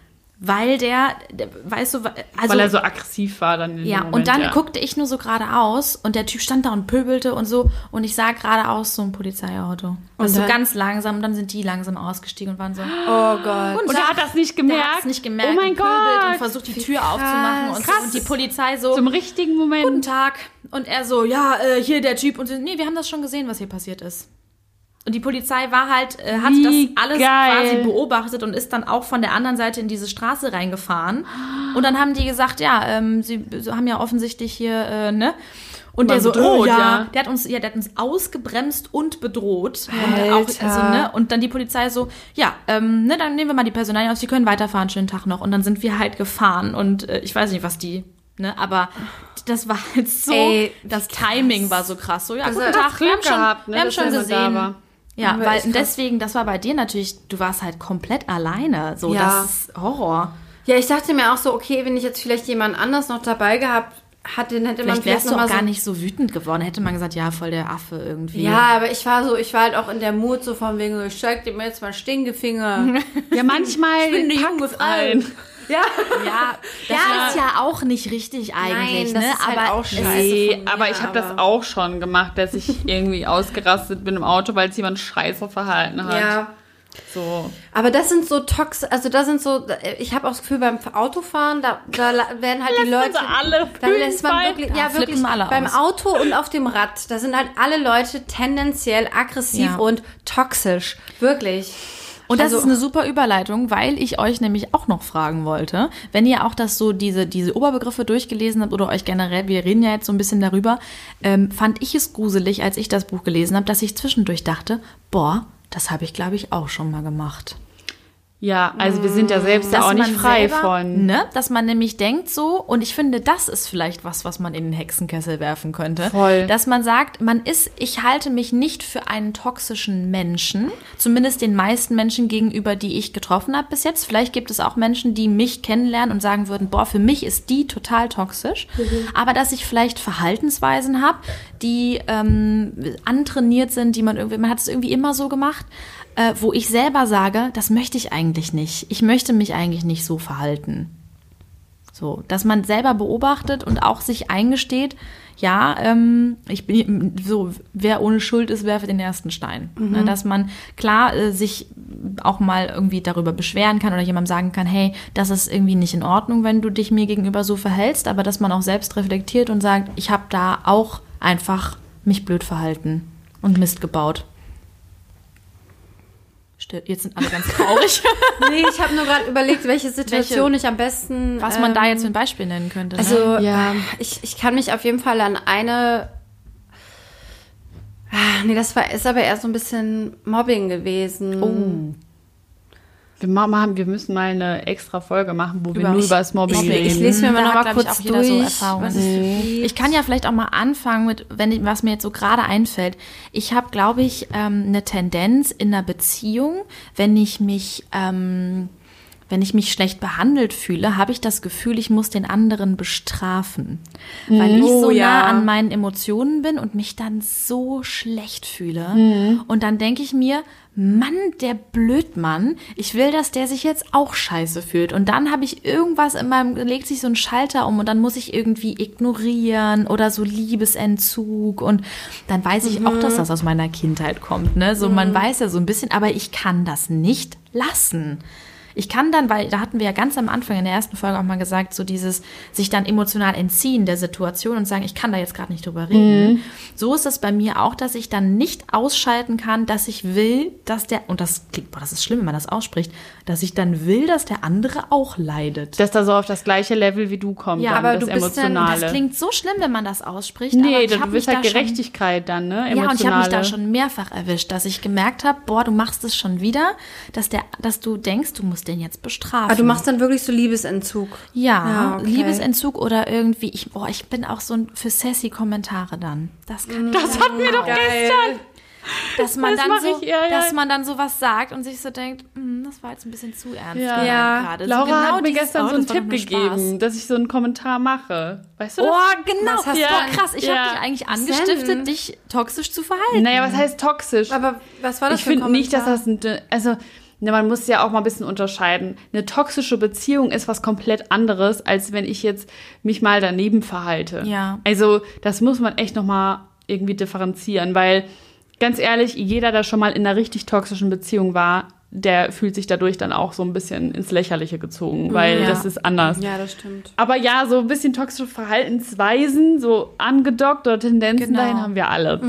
Weil der, weißt du, also. Weil er so aggressiv war dann in Ja, Moment, und dann ja. guckte ich nur so geradeaus und der Typ stand da und pöbelte und so und ich sah geradeaus so ein Polizeiauto. Und so dann? ganz langsam, und dann sind die langsam ausgestiegen und waren so. Oh Gott. Und er hat das nicht gemerkt. Der hat's nicht gemerkt Oh mein und pöbelt und Gott. versucht die Tür aufzumachen und, so, Krass. und die Polizei so. Zum richtigen Moment. Guten Tag. Und er so, ja, äh, hier der Typ. Und so, nee, wir haben das schon gesehen, was hier passiert ist. Und die Polizei war halt, äh, hat Wie das alles geil. quasi beobachtet und ist dann auch von der anderen Seite in diese Straße reingefahren. Und dann haben die gesagt, ja, ähm, sie haben ja offensichtlich hier, äh, ne? Und Mal der so, bedroht, oh, ja, ja. der hat uns, ja, der hat uns ausgebremst und bedroht. Und, auch, also, ne? und dann die Polizei so, ja, ähm, ne, dann nehmen wir mal die Personalien aus, die können weiterfahren, schönen Tag noch. Und dann sind wir halt gefahren und äh, ich weiß nicht, was die, ne, aber das war halt so, Ey, das Timing war so krass. So, ja, Also, guten Tag, wir haben schon, gehabt, ne, wir haben schon gesehen. Ja, Aber weil deswegen, das war bei dir natürlich, du warst halt komplett alleine. So, Ja. das ist Horror. Ja, ich dachte mir auch so, okay, wenn ich jetzt vielleicht jemand anders noch dabei gehabt hatte, dann hätte man Vielleicht vielleicht wärst noch du mal auch gar so, nicht so wütend geworden. Hätte man gesagt, ja, voll der Affe irgendwie. Ja, aber ich war so, ich war halt auch in der Mut so von wegen, so, ich zeig dir mal jetzt mal Stinkefinger. Ja, manchmal bin eine junge packt's ein. Ja. Ja, das Ja. ist ja auch nicht richtig eigentlich, Nein, das ne? ist halt aber auch es- scheiße. Nee, von mir, aber ich habe das auch schon gemacht, dass ich irgendwie ausgerastet bin im Auto, weil es jemand scheiße verhalten hat. Ja. So. Aber das sind so Tox, also das sind so, ich habe auch das Gefühl beim Autofahren, da, da werden halt die Lässt Leute, alle da lässt man wirklich, Da ja flippen wirklich, alle beim aus. Auto und auf dem Rad, da sind halt alle Leute tendenziell aggressiv Ja. und toxisch, wirklich. Und das Also- ist eine super Überleitung, weil ich euch nämlich auch noch fragen wollte, wenn ihr auch das so diese diese Oberbegriffe durchgelesen habt oder euch generell, wir reden ja jetzt so ein bisschen darüber, ähm, fand ich es gruselig, als ich das Buch gelesen habe, dass ich zwischendurch dachte, boah, das habe ich glaube ich auch schon mal gemacht. Ja, also wir sind ja selbst da Dass auch nicht frei selber, von. Ne? Dass man nämlich denkt so, und ich finde, das ist vielleicht was, was man in den Hexenkessel werfen könnte. Voll. Dass man sagt, man ist, ich halte mich nicht für einen toxischen Menschen, zumindest den meisten Menschen gegenüber, die ich getroffen habe bis jetzt. Vielleicht gibt es auch Menschen, die mich kennenlernen und sagen würden, boah, für mich ist die total toxisch. Aber dass ich vielleicht Verhaltensweisen habe, die ähm, antrainiert sind, die man irgendwie, man hat es irgendwie immer so gemacht äh, wo ich selber sage, das möchte ich eigentlich nicht. Ich möchte mich eigentlich nicht so verhalten. So, dass man selber beobachtet und auch sich eingesteht, ja, ähm, ich bin so, wer ohne Schuld ist, werfe den ersten Stein. Ne, dass man klar äh, sich auch mal irgendwie darüber beschweren kann oder jemandem sagen kann, hey, das ist irgendwie nicht in Ordnung, wenn du dich mir gegenüber so verhältst, aber dass man auch selbst reflektiert und sagt, ich habe da auch einfach mich blöd verhalten und Mist gebaut. Still, Jetzt sind alle ganz traurig. Nee, ich habe nur gerade überlegt, welche Situation ich am besten. Was man da ähm, jetzt für ein Beispiel nennen könnte. Also, ne? Ja. ich, ich kann mich auf jeden Fall an eine. Ah, Nee, das war, ist aber eher so ein bisschen Mobbing gewesen. Oh. Wir, ma- machen, wir müssen mal eine extra Folge machen, wo wir Über- nur über das Mobbing Mobbing. reden. Ich lese mir mal Da noch hat, mal glaub ich, kurz so durch, so gibt. Ich kann ja vielleicht auch mal anfangen mit, wenn ich, was mir jetzt so gerade einfällt. Ich habe, glaube ich, ähm, eine Tendenz in einer Beziehung, wenn ich mich, ähm, wenn ich mich schlecht behandelt fühle, habe ich das Gefühl, ich muss den anderen bestrafen, weil ich Oh, so ja. nah an meinen Emotionen bin und mich dann so schlecht fühle. Mhm. Und dann denke ich mir, Mann, der Blödmann, ich will, dass der sich jetzt auch scheiße fühlt. Und dann habe ich irgendwas in meinem, legt sich so ein Schalter um und dann muss ich irgendwie ignorieren oder so Liebesentzug. Und dann weiß ich auch, dass das aus meiner Kindheit kommt. Ne? So, man weiß ja so ein bisschen, aber ich kann das nicht lassen. Ich kann dann, weil da hatten wir ja ganz am Anfang in der ersten Folge auch mal gesagt, so dieses sich dann emotional entziehen der Situation und sagen, ich kann da jetzt gerade nicht drüber reden. So ist es bei mir auch, dass ich dann nicht ausschalten kann, dass ich will, dass der, und das klingt, boah, das ist schlimm, wenn man das ausspricht, dass ich dann will, dass der andere auch leidet. Dass da so auf das gleiche Level wie du kommt, Ja, dann aber das du bist dann- Emotionale. Das klingt so schlimm, wenn man das ausspricht. aber nee, ich du bist halt da schon- Gerechtigkeit dann, ne? Emotionale. Ja, und ich habe mich da schon mehrfach erwischt, dass ich gemerkt habe, boah, du machst es schon wieder, dass der, dass du denkst, du musst den jetzt bestrafen. Aber Ah, du machst dann wirklich so Liebesentzug. ja, Ja, okay. Liebesentzug oder irgendwie, ich, boah, ich bin auch so ein für sassy Kommentare dann. Das kann ich Das hatten wir doch gestern. dass man das dann so, ich, ja, ja. dass man dann sowas sagt und sich so denkt, "Hm, das war jetzt ein bisschen zu ernst. Ja. Ja. gerade. So Laura genau hat mir dieses, gestern oh, so einen das Tipp gegeben, dass ich so einen Kommentar mache. Weißt du das? Oh, genau. Was hast ja. du krass. Ich Ja. habe dich eigentlich angestiftet, denn? dich toxisch zu verhalten. Naja, was heißt toxisch? Aber was war das ich für ein finde nicht, dass Kommentar? das ein, also man muss ja auch mal ein bisschen unterscheiden. Eine toxische Beziehung ist was komplett anderes, als wenn ich jetzt mich mal daneben verhalte. Ja. Also das muss man echt noch mal irgendwie differenzieren, weil ganz ehrlich, jeder, der schon mal in einer richtig toxischen Beziehung war, der fühlt sich dadurch dann auch so ein bisschen ins Lächerliche gezogen, weil Ja. das ist anders. Ja, das stimmt. Aber ja, so ein bisschen toxische Verhaltensweisen, so angedockt oder Tendenzen, Genau. dahin haben wir alle.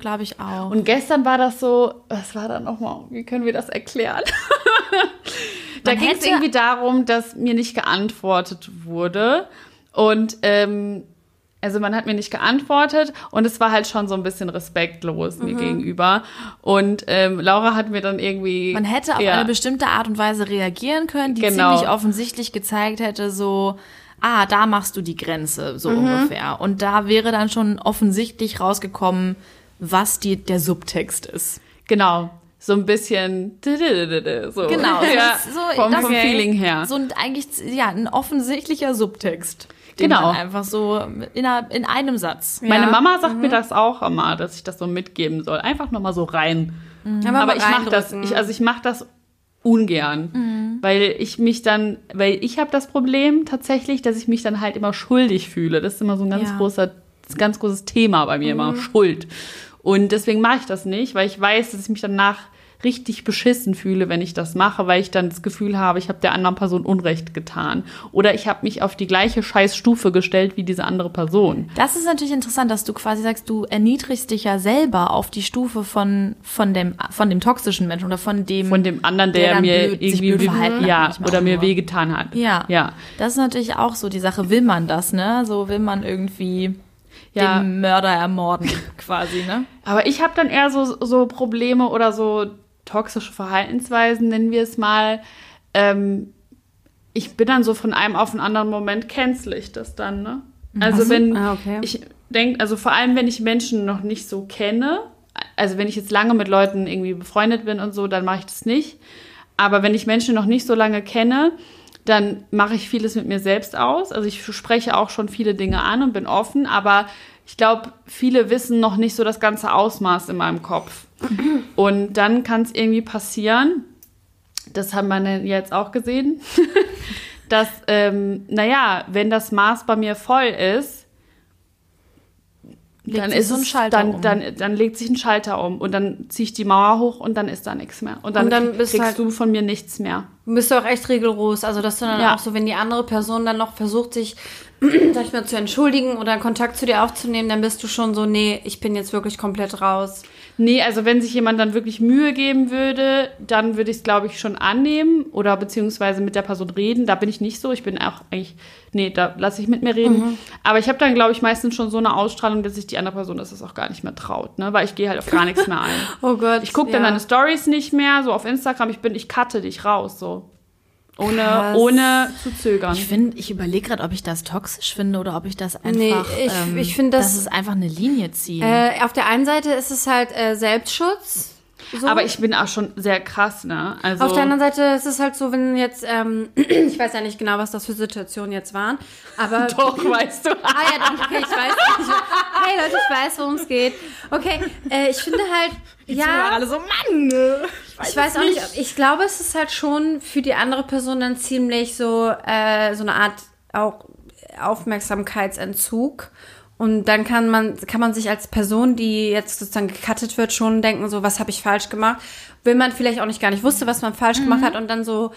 Glaube ich auch. Und gestern war das so, was war da nochmal? Wie können wir das erklären? da ging es irgendwie darum, dass mir nicht geantwortet wurde. Und ähm, also man hat mir nicht geantwortet und es war halt schon so ein bisschen respektlos Mhm. mir gegenüber. Und ähm, Laura hat mir dann irgendwie. Man hätte auf ja, eine bestimmte Art und Weise reagieren können, die Genau. ziemlich offensichtlich gezeigt hätte, so, ah, da machst du die Grenze, so Mhm. ungefähr. Und da wäre dann schon offensichtlich rausgekommen, was die, der Subtext ist. Genau. So ein bisschen. So. Genau, so ja, so- vom, vom Feeling her. So ein eigentlich, ja, ein offensichtlicher Subtext. Den Genau. Man einfach so in, einer, in einem Satz. Meine Ja. Mama sagt mir das auch immer, dass ich das so mitgeben soll. Einfach nochmal so rein. Aber ich mache das, ich, also ich mache das ungern, weil ich mich dann, weil ich habe das Problem tatsächlich, dass ich mich dann halt immer schuldig fühle. Das ist immer so ein ganz Ja. großer, ganz großes Thema bei mir immer Schuld. Und deswegen mache ich das nicht, weil ich weiß, dass ich mich danach richtig beschissen fühle, wenn ich das mache, weil ich dann das Gefühl habe, ich habe der anderen Person Unrecht getan. Oder ich habe mich auf die gleiche Scheißstufe gestellt wie diese andere Person. Das ist natürlich interessant, dass du quasi sagst, du erniedrigst dich ja selber auf die Stufe von, von, dem, von dem toxischen Menschen oder von dem. Von dem anderen, der, der mir blöd- irgendwie blöd verhalten hat, ja, manchmal oder mir wehgetan hat. Ja. Ja. Das ist natürlich auch so die Sache. Will man das, ne? So will man irgendwie Ja. den Mörder ermorden, quasi, ne? Aber ich habe dann eher so, so Probleme oder so toxische Verhaltensweisen, nennen wir es mal. Ähm, ich bin dann so von einem auf den anderen Moment cancel ich das dann, ne? Also wenn Ah, okay. ich denke, also vor allem wenn ich Menschen noch nicht so kenne, also wenn ich jetzt lange mit Leuten irgendwie befreundet bin und so, dann mache ich das nicht. Aber wenn ich Menschen noch nicht so lange kenne, dann mache ich vieles mit mir selbst aus. Also ich spreche auch schon viele Dinge an und bin offen, aber ich glaube, viele wissen noch nicht so das ganze Ausmaß in meinem Kopf. Und dann kann es irgendwie passieren, das haben wir jetzt auch gesehen, dass, ähm, naja, wenn das Maß bei mir voll ist, Legt dann ist so ein Schalter dann, um. dann, dann legt sich ein Schalter um und dann ziehe ich die Mauer hoch und dann ist da nichts mehr. Und dann, Und dann bist du kriegst halt- du von mir nichts mehr. bist du auch echt rigoros. Also, dass du dann Ja. auch so, wenn die andere Person dann noch versucht, sich, sag ich mal, zu entschuldigen oder Kontakt zu dir aufzunehmen, dann bist du schon so, nee, ich bin jetzt wirklich komplett raus. Nee, also wenn sich jemand dann wirklich Mühe geben würde, dann würde ich es, glaube ich, schon annehmen oder beziehungsweise mit der Person reden. Da bin ich nicht so. Ich bin auch eigentlich, nee, da lasse ich mit mir reden. Aber ich habe dann, glaube ich, meistens schon so eine Ausstrahlung, dass sich die andere Person das auch gar nicht mehr traut, ne? Weil ich gehe halt auf gar nichts mehr ein. Oh Gott. Ich gucke dann deine Stories nicht mehr, so auf Instagram. Ich bin, ich cutte dich raus, so. Ohne, Krass. ohne zu zögern. Ich finde, ich überlege gerade, ob ich das toxisch finde oder ob ich das einfach. Nee, ich- ähm, ich finde das- Das ist einfach eine Linie ziehen. Äh, auf der einen Seite ist es halt äh, Selbstschutz. So. Aber ich bin auch schon sehr krass, ne? Also, Auf der anderen Seite ist es halt so, wenn jetzt, ähm, ich weiß ja nicht genau, was das für Situationen jetzt waren, aber. doch, weißt du. Ah ja, doch, okay, ich weiß. Ich, hey Leute, ich weiß, worum es geht. Okay, äh, ich finde halt, ja, alle so, Mann! ne? ich weiß auch nicht, ich glaube, es ist halt schon für die andere Person dann ziemlich so, äh, so eine Art auch Aufmerksamkeitsentzug. Und dann kann man, kann man sich als Person, die jetzt sozusagen gecuttet wird, schon denken, so, was habe ich falsch gemacht? Wenn man vielleicht auch nicht gar nicht wusste, was man falsch gemacht hat und dann so,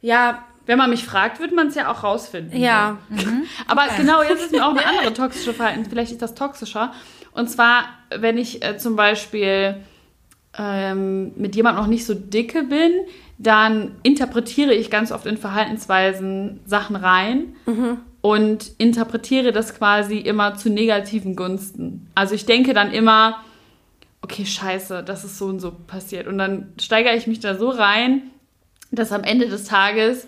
ja, Wenn man mich fragt, wird man es ja auch rausfinden. ja, Aber genau, jetzt ist mir auch eine andere toxische Verhalten. Vielleicht ist das toxischer. Und zwar, wenn ich äh, zum Beispiel ähm, mit jemandem noch nicht so dicke bin, dann interpretiere ich ganz oft in Verhaltensweisen Sachen rein und interpretiere das quasi immer zu negativen Gunsten. Also ich denke dann immer, okay, scheiße, das ist so und so passiert. Und dann steigere ich mich da so rein, dass am Ende des Tages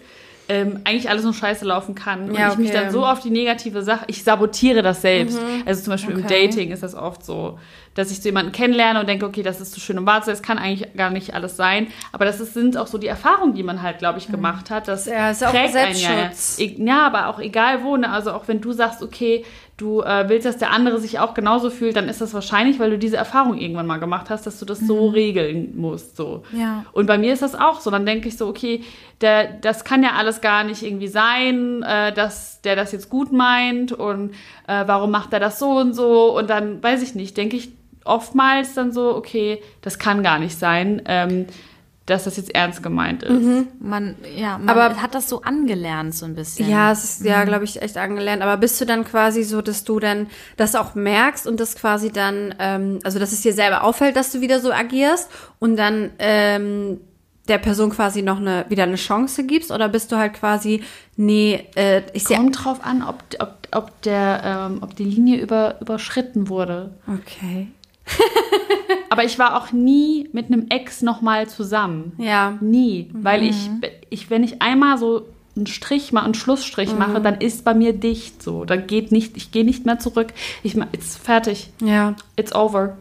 ähm, eigentlich alles nur scheiße laufen kann. Und Ja, ich mich okay. dann so auf die negative Sache, ich sabotiere das selbst. Also zum Beispiel im Okay. Dating ist das oft so, dass ich so jemanden kennenlerne und denke, okay, das ist zu schön und wahr, das kann eigentlich gar nicht alles sein. Aber das ist, sind auch so die Erfahrungen, die man halt, glaube ich, gemacht hat. Das Ja, ist auch prägt einen ja. Selbstschutz. E- Ja, aber auch egal wo, ne? also auch wenn du sagst, okay, du äh, willst, dass der andere sich auch genauso fühlt, dann ist das wahrscheinlich, weil du diese Erfahrung irgendwann mal gemacht hast, dass du das so regeln musst. So. Ja. Und bei mir ist das auch so. Dann denke ich so, okay, der, das kann ja alles gar nicht irgendwie sein, äh, dass der das jetzt gut meint und äh, warum macht er das so und so. Und dann, weiß ich nicht, denke ich oftmals dann so, okay, das kann gar nicht sein, ähm, dass das jetzt ernst gemeint ist. Man, ja, man Aber- hat das so angelernt, so ein bisschen. Ja, es ist ja, glaube ich, echt angelernt. Aber bist du dann quasi so, dass du dann das auch merkst und das quasi dann, ähm, also dass es dir selber auffällt, dass du wieder so agierst und dann ähm, der Person quasi noch eine wieder eine Chance gibst? Oder bist du halt quasi, nee, äh, ich sehe. Kommt drauf an, ob, ob, ob, der, ähm, ob die Linie über, überschritten wurde. Okay. Aber ich war auch nie mit einem Ex nochmal zusammen. Ja. Nie. Weil ich, ich, wenn ich einmal so einen Strich mal einen Schlussstrich mache, dann ist bei mir dicht so. Dann geht nicht, ich gehe nicht mehr zurück. Ich it's fertig. Ja. It's over.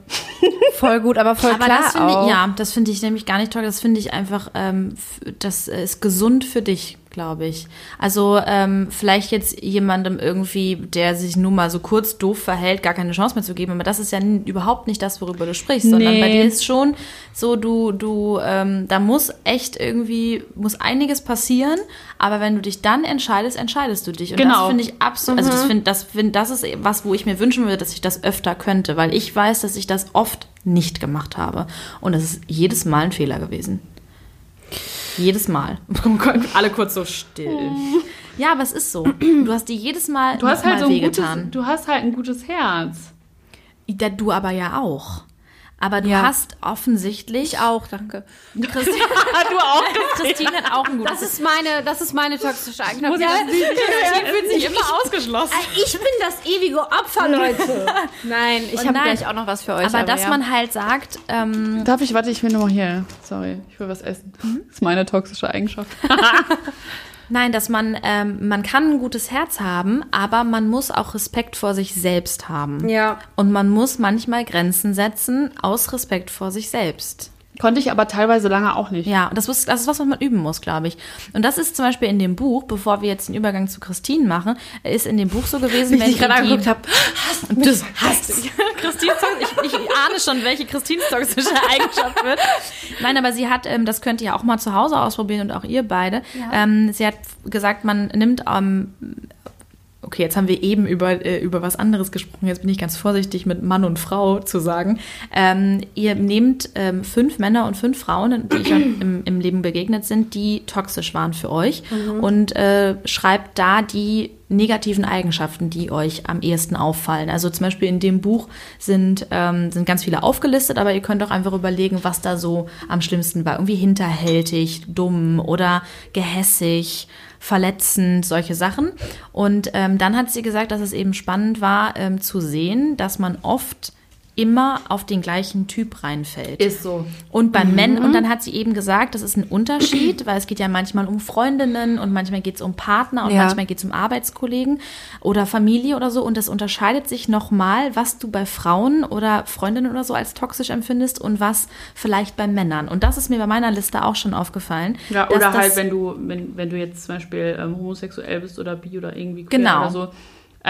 Voll gut, aber voll Aber klar das ich, ja, das finde ich nämlich gar nicht toll. Das finde ich einfach, ähm, das ist gesund für dich, glaube ich. Also ähm, vielleicht jetzt jemandem irgendwie, der sich nun mal so kurz doof verhält, gar keine Chance mehr zu geben. Aber das ist ja überhaupt nicht das, worüber du sprichst, sondern Nee. bei dir ist schon So, du, du, ähm, da muss echt irgendwie, muss einiges passieren, aber wenn du dich dann entscheidest, entscheidest du dich. Und Genau. das finde ich absolut, also das finde, das finde, das ist was, wo ich mir wünschen würde, dass ich das öfter könnte, weil ich weiß, dass ich das oft nicht gemacht habe. Und das ist jedes Mal ein Fehler gewesen. Jedes Mal. Alle kurz so still. Ja, aber es ist so. Du hast dir jedes Mal, Du hast halt mal so ein gutes, wehgetan. du hast halt ein gutes Herz. Du aber ja auch. Aber du Ja. hast offensichtlich Ich auch, danke. Christine, du auch. Christine hat auch ein gutes Das ist meine, das ist meine toxische Eigenschaft. Ja, Christine fühlt sich immer ausgeschlossen. ich bin das ewige Opfer, Leute. Nein, ich Und habe gleich auch noch was für euch. Aber, dass ja. man halt sagt, ähm, Darf ich, warte, ich will nochmal hier. Sorry, ich will was essen. Mhm. Das ist meine toxische Eigenschaft. nein, dass man, ähm, man kann ein gutes Herz haben, aber man muss auch Respekt vor sich selbst haben. Ja. Und man muss manchmal Grenzen setzen aus Respekt vor sich selbst. Konnte ich aber teilweise lange auch nicht. Ja, das, ist- das ist was, was man üben muss, glaube ich. Und das ist zum Beispiel in dem Buch, bevor wir jetzt den Übergang zu Christine machen, ist in dem Buch so gewesen, Wie ich dich gerade angeguckt habe. Das hasst ich. Christine, ich, ich ahne schon, welche Christines toxische Eigenschaft wird. Nein, aber sie hat, ähm, das könnt ihr auch mal zu Hause ausprobieren und auch ihr beide. Ähm, sie hat gesagt, man nimmt, ähm, okay, jetzt haben wir eben über, äh, über was anderes gesprochen, jetzt bin ich ganz vorsichtig mit Mann und Frau zu sagen. Ähm, ihr nehmt ähm, fünf Männer und fünf Frauen, die euch im, im Leben begegnet sind, die toxisch waren für euch und äh, schreibt da die negativen Eigenschaften, die euch am ehesten auffallen. Also zum Beispiel in dem Buch sind, ähm, sind ganz viele aufgelistet, aber ihr könnt auch einfach überlegen, was da so am schlimmsten war. Irgendwie hinterhältig, dumm oder gehässig, verletzend, solche Sachen. Und ähm, dann hat sie gesagt, dass es eben spannend war ähm, zu sehen, dass man oft immer auf den gleichen Typ reinfällt. Ist so. Und bei Männern, und dann hat sie eben gesagt, das ist ein Unterschied, weil es geht ja manchmal um Freundinnen und manchmal geht es um Partner und Ja. manchmal geht es um Arbeitskollegen oder Familie oder so. Und das unterscheidet sich nochmal, was du bei Frauen oder Freundinnen oder so als toxisch empfindest und was vielleicht bei Männern. Und das ist mir bei meiner Liste auch schon aufgefallen. Ja, dass oder das- halt, wenn du, wenn, wenn du jetzt zum Beispiel ähm, homosexuell bist oder bi oder irgendwie queer Genau. oder so,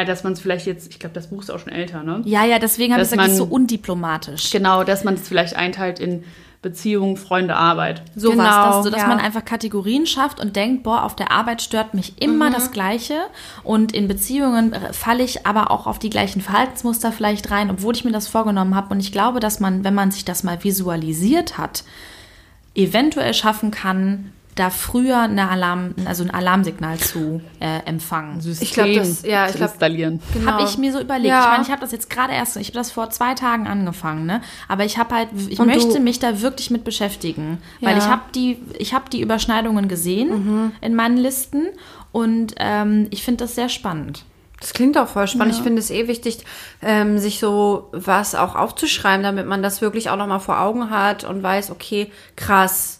dass man es vielleicht jetzt, ich glaube, das Buch ist auch schon älter, ne? Ja, ja, deswegen habe ich Dass gesagt, das ist so undiplomatisch. Genau, dass man es vielleicht einteilt in Beziehung, Freunde, Arbeit. Sowas, Genau, dass, so, dass ja. man einfach Kategorien schafft und denkt, boah, auf der Arbeit stört mich immer das Gleiche und in Beziehungen äh, falle ich aber auch auf die gleichen Verhaltensmuster vielleicht rein, obwohl ich mir das vorgenommen habe. Und ich glaube, dass man, wenn man sich das mal visualisiert hat, eventuell schaffen kann, da früher eine Alarm, also ein Alarmsignal zu äh, empfangen. Ich glaub, das- ja, ich glaub- installieren. Genau. Habe ich mir so überlegt. Ja. Ich meine, ich habe das jetzt gerade erst, ich habe das vor zwei Tagen angefangen, ne? Aber ich habe halt, ich Und möchte du- mich da wirklich mit beschäftigen, weil Ja. Mhm. ich habe die, ich habe die Überschneidungen gesehen in meinen Listen und ähm, ich finde das sehr spannend. Das klingt auch voll spannend. Ich finde es eh wichtig, ähm, sich so was auch aufzuschreiben, damit man das wirklich auch nochmal vor Augen hat und weiß, okay, krass,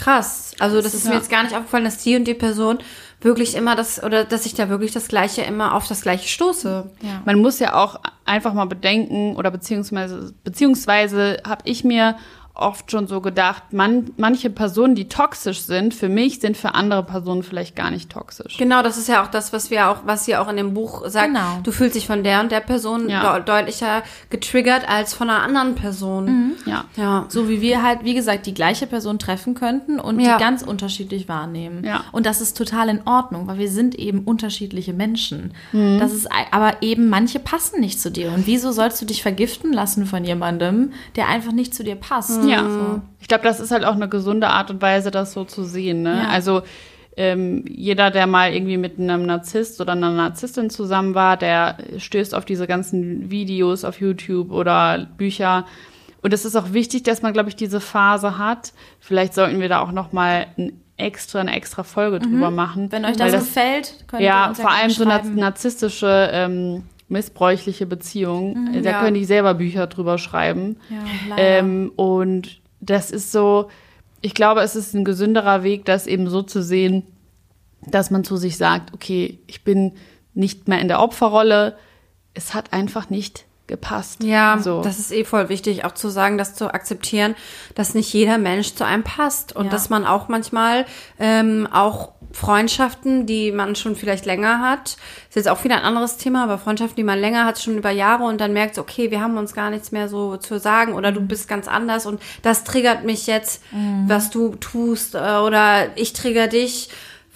krass. Also das, ist mir ja. jetzt gar nicht aufgefallen, dass die und die Person wirklich immer das, oder dass ich da wirklich das Gleiche immer auf das Gleiche stoße. Ja. Man muss ja auch einfach mal bedenken, oder beziehungsweise, beziehungsweise habe ich mir oft schon so gedacht, man, manche Personen, die toxisch sind, für mich sind für andere Personen vielleicht gar nicht toxisch. Genau, das ist ja auch das, was wir auch, was sie auch in dem Buch sagt. Genau. Du fühlst dich von der und der Person Ja. de deutlicher getriggert als von einer anderen Person. Ja. Ja. So wie wir halt, wie gesagt, die gleiche Person treffen könnten und Ja. die ganz unterschiedlich wahrnehmen. Ja. Und das ist total in Ordnung, weil wir sind eben unterschiedliche Menschen. Mhm. Das ist, aber eben manche passen nicht zu dir. Und wieso sollst du dich vergiften lassen von jemandem, der einfach nicht zu dir passt? Ja, ich glaube, das ist halt auch eine gesunde Art und Weise, das so zu sehen. Ne? Ja. Also ähm, jeder, der mal irgendwie mit einem Narzisst oder einer Narzisstin zusammen war, der stößt auf diese ganzen Videos auf YouTube oder Bücher. Und es ist auch wichtig, dass man, glaube ich, diese Phase hat. Vielleicht sollten wir da auch noch mal ein extra, eine extra Folge drüber machen. Mhm. Wenn euch weil das gefällt, könnt ihr ja, uns vor allem so narzisstische, ähm, missbräuchliche Beziehungen. da ja. könnte ich selber Bücher drüber schreiben. Ja. Ähm, und das ist so, ich glaube, es ist ein gesünderer Weg, das eben so zu sehen, dass man zu sich sagt, okay, ich bin nicht mehr in der Opferrolle, es hat einfach nicht gepasst. Ja, so. das ist eh voll wichtig, auch zu sagen, das zu akzeptieren, dass nicht jeder Mensch zu einem passt und Ja. dass man auch manchmal ähm, auch Freundschaften, die man schon vielleicht länger hat. Ist jetzt auch wieder ein anderes Thema, aber Freundschaften, die man länger hat, schon über Jahre und dann merkt, okay, wir haben uns gar nichts mehr so zu sagen oder du bist ganz anders und das triggert mich jetzt, was du tust äh, oder ich trigger dich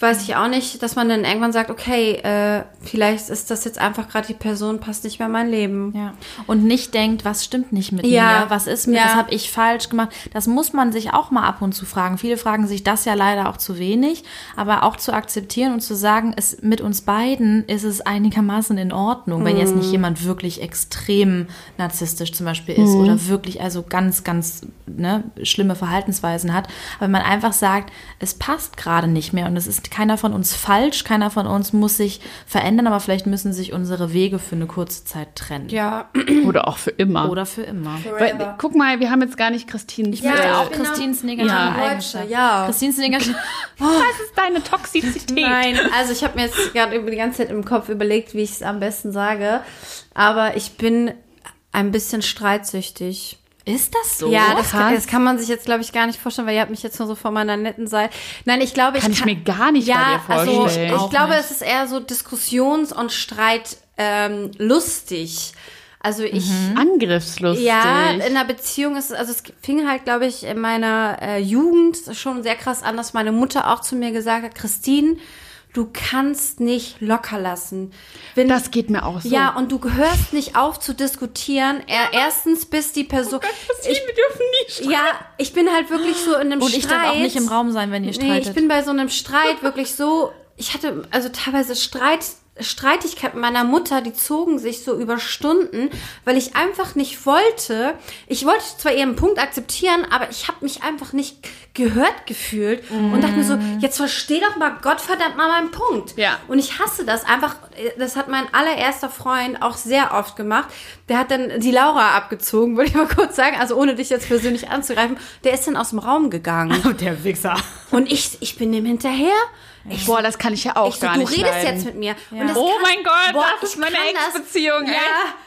weiß ich auch nicht, dass man dann irgendwann sagt, okay, äh, vielleicht ist das jetzt einfach gerade die Person, passt nicht mehr in mein Leben. Ja. Und nicht denkt, was stimmt nicht mit Ja. mir, was ist mir, Ja. was habe ich falsch gemacht. Das muss man sich auch mal ab und zu fragen. Viele fragen sich das ja leider auch zu wenig, aber auch zu akzeptieren und zu sagen, es mit uns beiden ist es einigermaßen in Ordnung, wenn jetzt nicht jemand wirklich extrem narzisstisch zum Beispiel ist oder wirklich also ganz, ganz ne, schlimme Verhaltensweisen hat. Aber wenn man einfach sagt, es passt gerade nicht mehr und es ist keiner von uns falsch, keiner von uns muss sich verändern, aber vielleicht müssen sich unsere Wege für eine kurze Zeit trennen. Ja, Oder auch für immer. Oder für immer. Weil, guck mal, wir haben jetzt gar nicht Christine. Ich möchte Ja, auch ich bin Christines negative Ja. Eigenschaft. Ja. Christines negative. Was ist deine Toxizität? Nein, also ich habe mir jetzt gerade über die ganze Zeit im Kopf überlegt, wie ich es am besten sage. Aber ich bin ein bisschen streitsüchtig. Ist das so? ja, das kann, das kann man sich jetzt, glaube ich, gar nicht vorstellen, weil ihr habt mich jetzt nur so von meiner netten Seite. Nein, ich glaube, Kann ich ich mir gar nicht bei ja, dir also vorstellen. ich Auch glaube, nicht. es ist eher so Diskussions- und Streit ähm, lustig. Also ich Angriffslustig. ja, in einer Beziehung ist es, also es fing halt, glaube ich, in meiner äh, Jugend schon sehr krass an, dass meine Mutter auch zu mir gesagt hat, Christine, du kannst nicht locker lassen. Wenn, das geht mir auch so. ja, und du hörst nicht auf zu diskutieren. Er, erstens bis die Person. ich, wir dürfen nie streiten. ja, ich bin halt wirklich so in einem Und Streit. ich darf auch nicht im Raum sein, wenn ihr Nee, streitet. ich bin bei so einem Streit wirklich so. Ich hatte also teilweise Streit, Streitigkeiten mit meiner Mutter, die zogen sich so über Stunden, weil ich einfach nicht wollte. Ich wollte zwar ihren Punkt akzeptieren, aber ich habe mich einfach nicht gehört gefühlt und dachte mir so, jetzt versteh doch mal Gottverdammt mal meinen Punkt. Ja. Und ich hasse das einfach. Das hat mein allererster Freund auch sehr oft gemacht. Der hat dann die Laura abgezogen, würde ich mal kurz sagen, also ohne dich jetzt persönlich anzugreifen. Der ist dann aus dem Raum gegangen. der Wichser. Und ich, ich bin dem hinterher. Ich, Boah, das kann ich ja auch ich so, gar du nicht redest leiden. jetzt mit mir. Und das Oh kann, mein Gott, boah, das ist ich meine das- Ex-Beziehung, ey. Ja,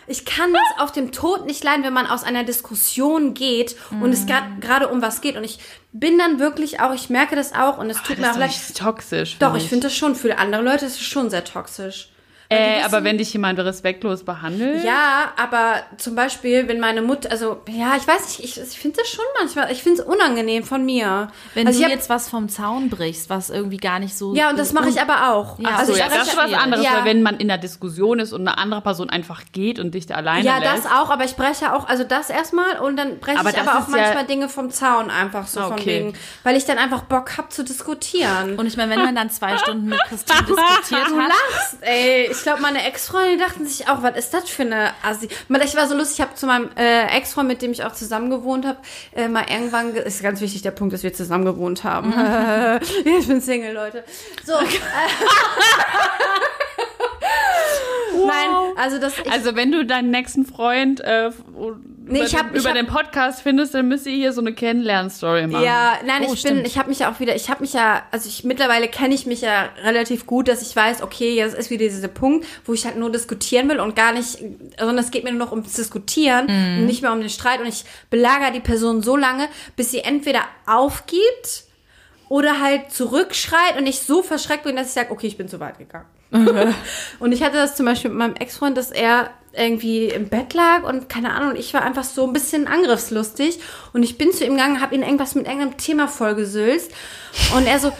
ich kann das auf dem Tod nicht leiden, wenn man aus einer Diskussion geht und es grad- gerade um was geht. Und ich bin dann wirklich auch, ich merke das auch und es tut Das mir ist auch leid. nicht toxisch. Doch, ich finde das schon für andere Leute ist es schon sehr toxisch. Äh, wissen- aber wenn dich jemand respektlos behandelt. Ja, aber zum Beispiel, wenn meine Mutter, also ja, ich weiß nicht, ich, ich finde das schon manchmal, ich finde es unangenehm von mir. Wenn also du hab- jetzt was vom Zaun brichst, was irgendwie gar nicht so. ja, und das mache ich aber auch. Ja, also so, ich ja, das ist was anderes, Ja. weil wenn man in einer Diskussion ist und eine andere Person einfach geht und dich da alleine Ja, lässt. das auch, aber ich breche auch, also das erstmal und dann breche ich aber auch ja- manchmal Dinge vom Zaun einfach so von Okay. wegen, weil ich dann einfach Bock hab zu diskutieren. Und ich meine, wenn man dann zwei Stunden mit Christine diskutiert Du hat. lachst, ey. Ich glaube, meine Ex-Freunde dachten sich auch, was ist das für eine Assi? Ich war so lustig, ich habe zu meinem äh, Ex-Freund, mit dem ich auch zusammen gewohnt habe, äh, mal irgendwann, ge- ist ganz wichtig der Punkt, dass wir zusammen gewohnt haben. ich bin Single, Leute. So. Äh, Nein, also das, Also wenn du deinen nächsten Freund äh, Nee, über, hab- den, über hab- den Podcast findest, dann müsst ihr hier so eine Kennenlern-Story machen. Ja, nein, Oh, ich bin, stimmt. ich habe mich ja auch wieder, ich habe mich ja, also ich mittlerweile kenne ich mich ja relativ gut, dass ich weiß, okay, jetzt ist wieder dieser Punkt, wo ich halt nur diskutieren will und gar nicht, sondern es geht mir nur noch ums Diskutieren und nicht mehr um den Streit und ich belagere die Person so lange, bis sie entweder aufgibt oder halt zurückschreit und ich so verschreckt bin, dass ich sage, okay, ich bin zu weit gegangen. und ich hatte das zum Beispiel mit meinem Ex-Freund, dass er irgendwie im Bett lag und keine Ahnung, ich war einfach so ein bisschen angriffslustig und ich bin zu ihm gegangen, habe ihn irgendwas mit irgendeinem Thema vollgesülzt und er so,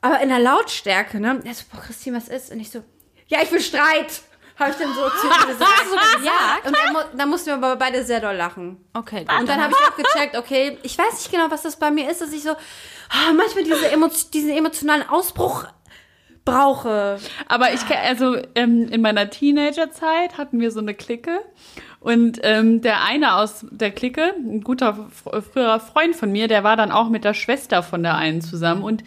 aber in der Lautstärke, ne? Er so, boah, Christine, was ist? Und ich so, ja, ich will Streit. Habe ich dann so zu ihm gesagt. ja, und dann, dann mussten wir aber beide sehr doll lachen. Okay, Und dann habe ich auch gecheckt, okay, ich weiß nicht genau, was das bei mir ist, dass ich so ah, manchmal diese Emo diesen emotionalen Ausbruch brauche. Aber ich also ähm, in meiner Teenagerzeit hatten wir so eine Clique und ähm, der eine aus der Clique, ein guter fr- früherer Freund von mir, der war dann auch mit der Schwester von der einen zusammen und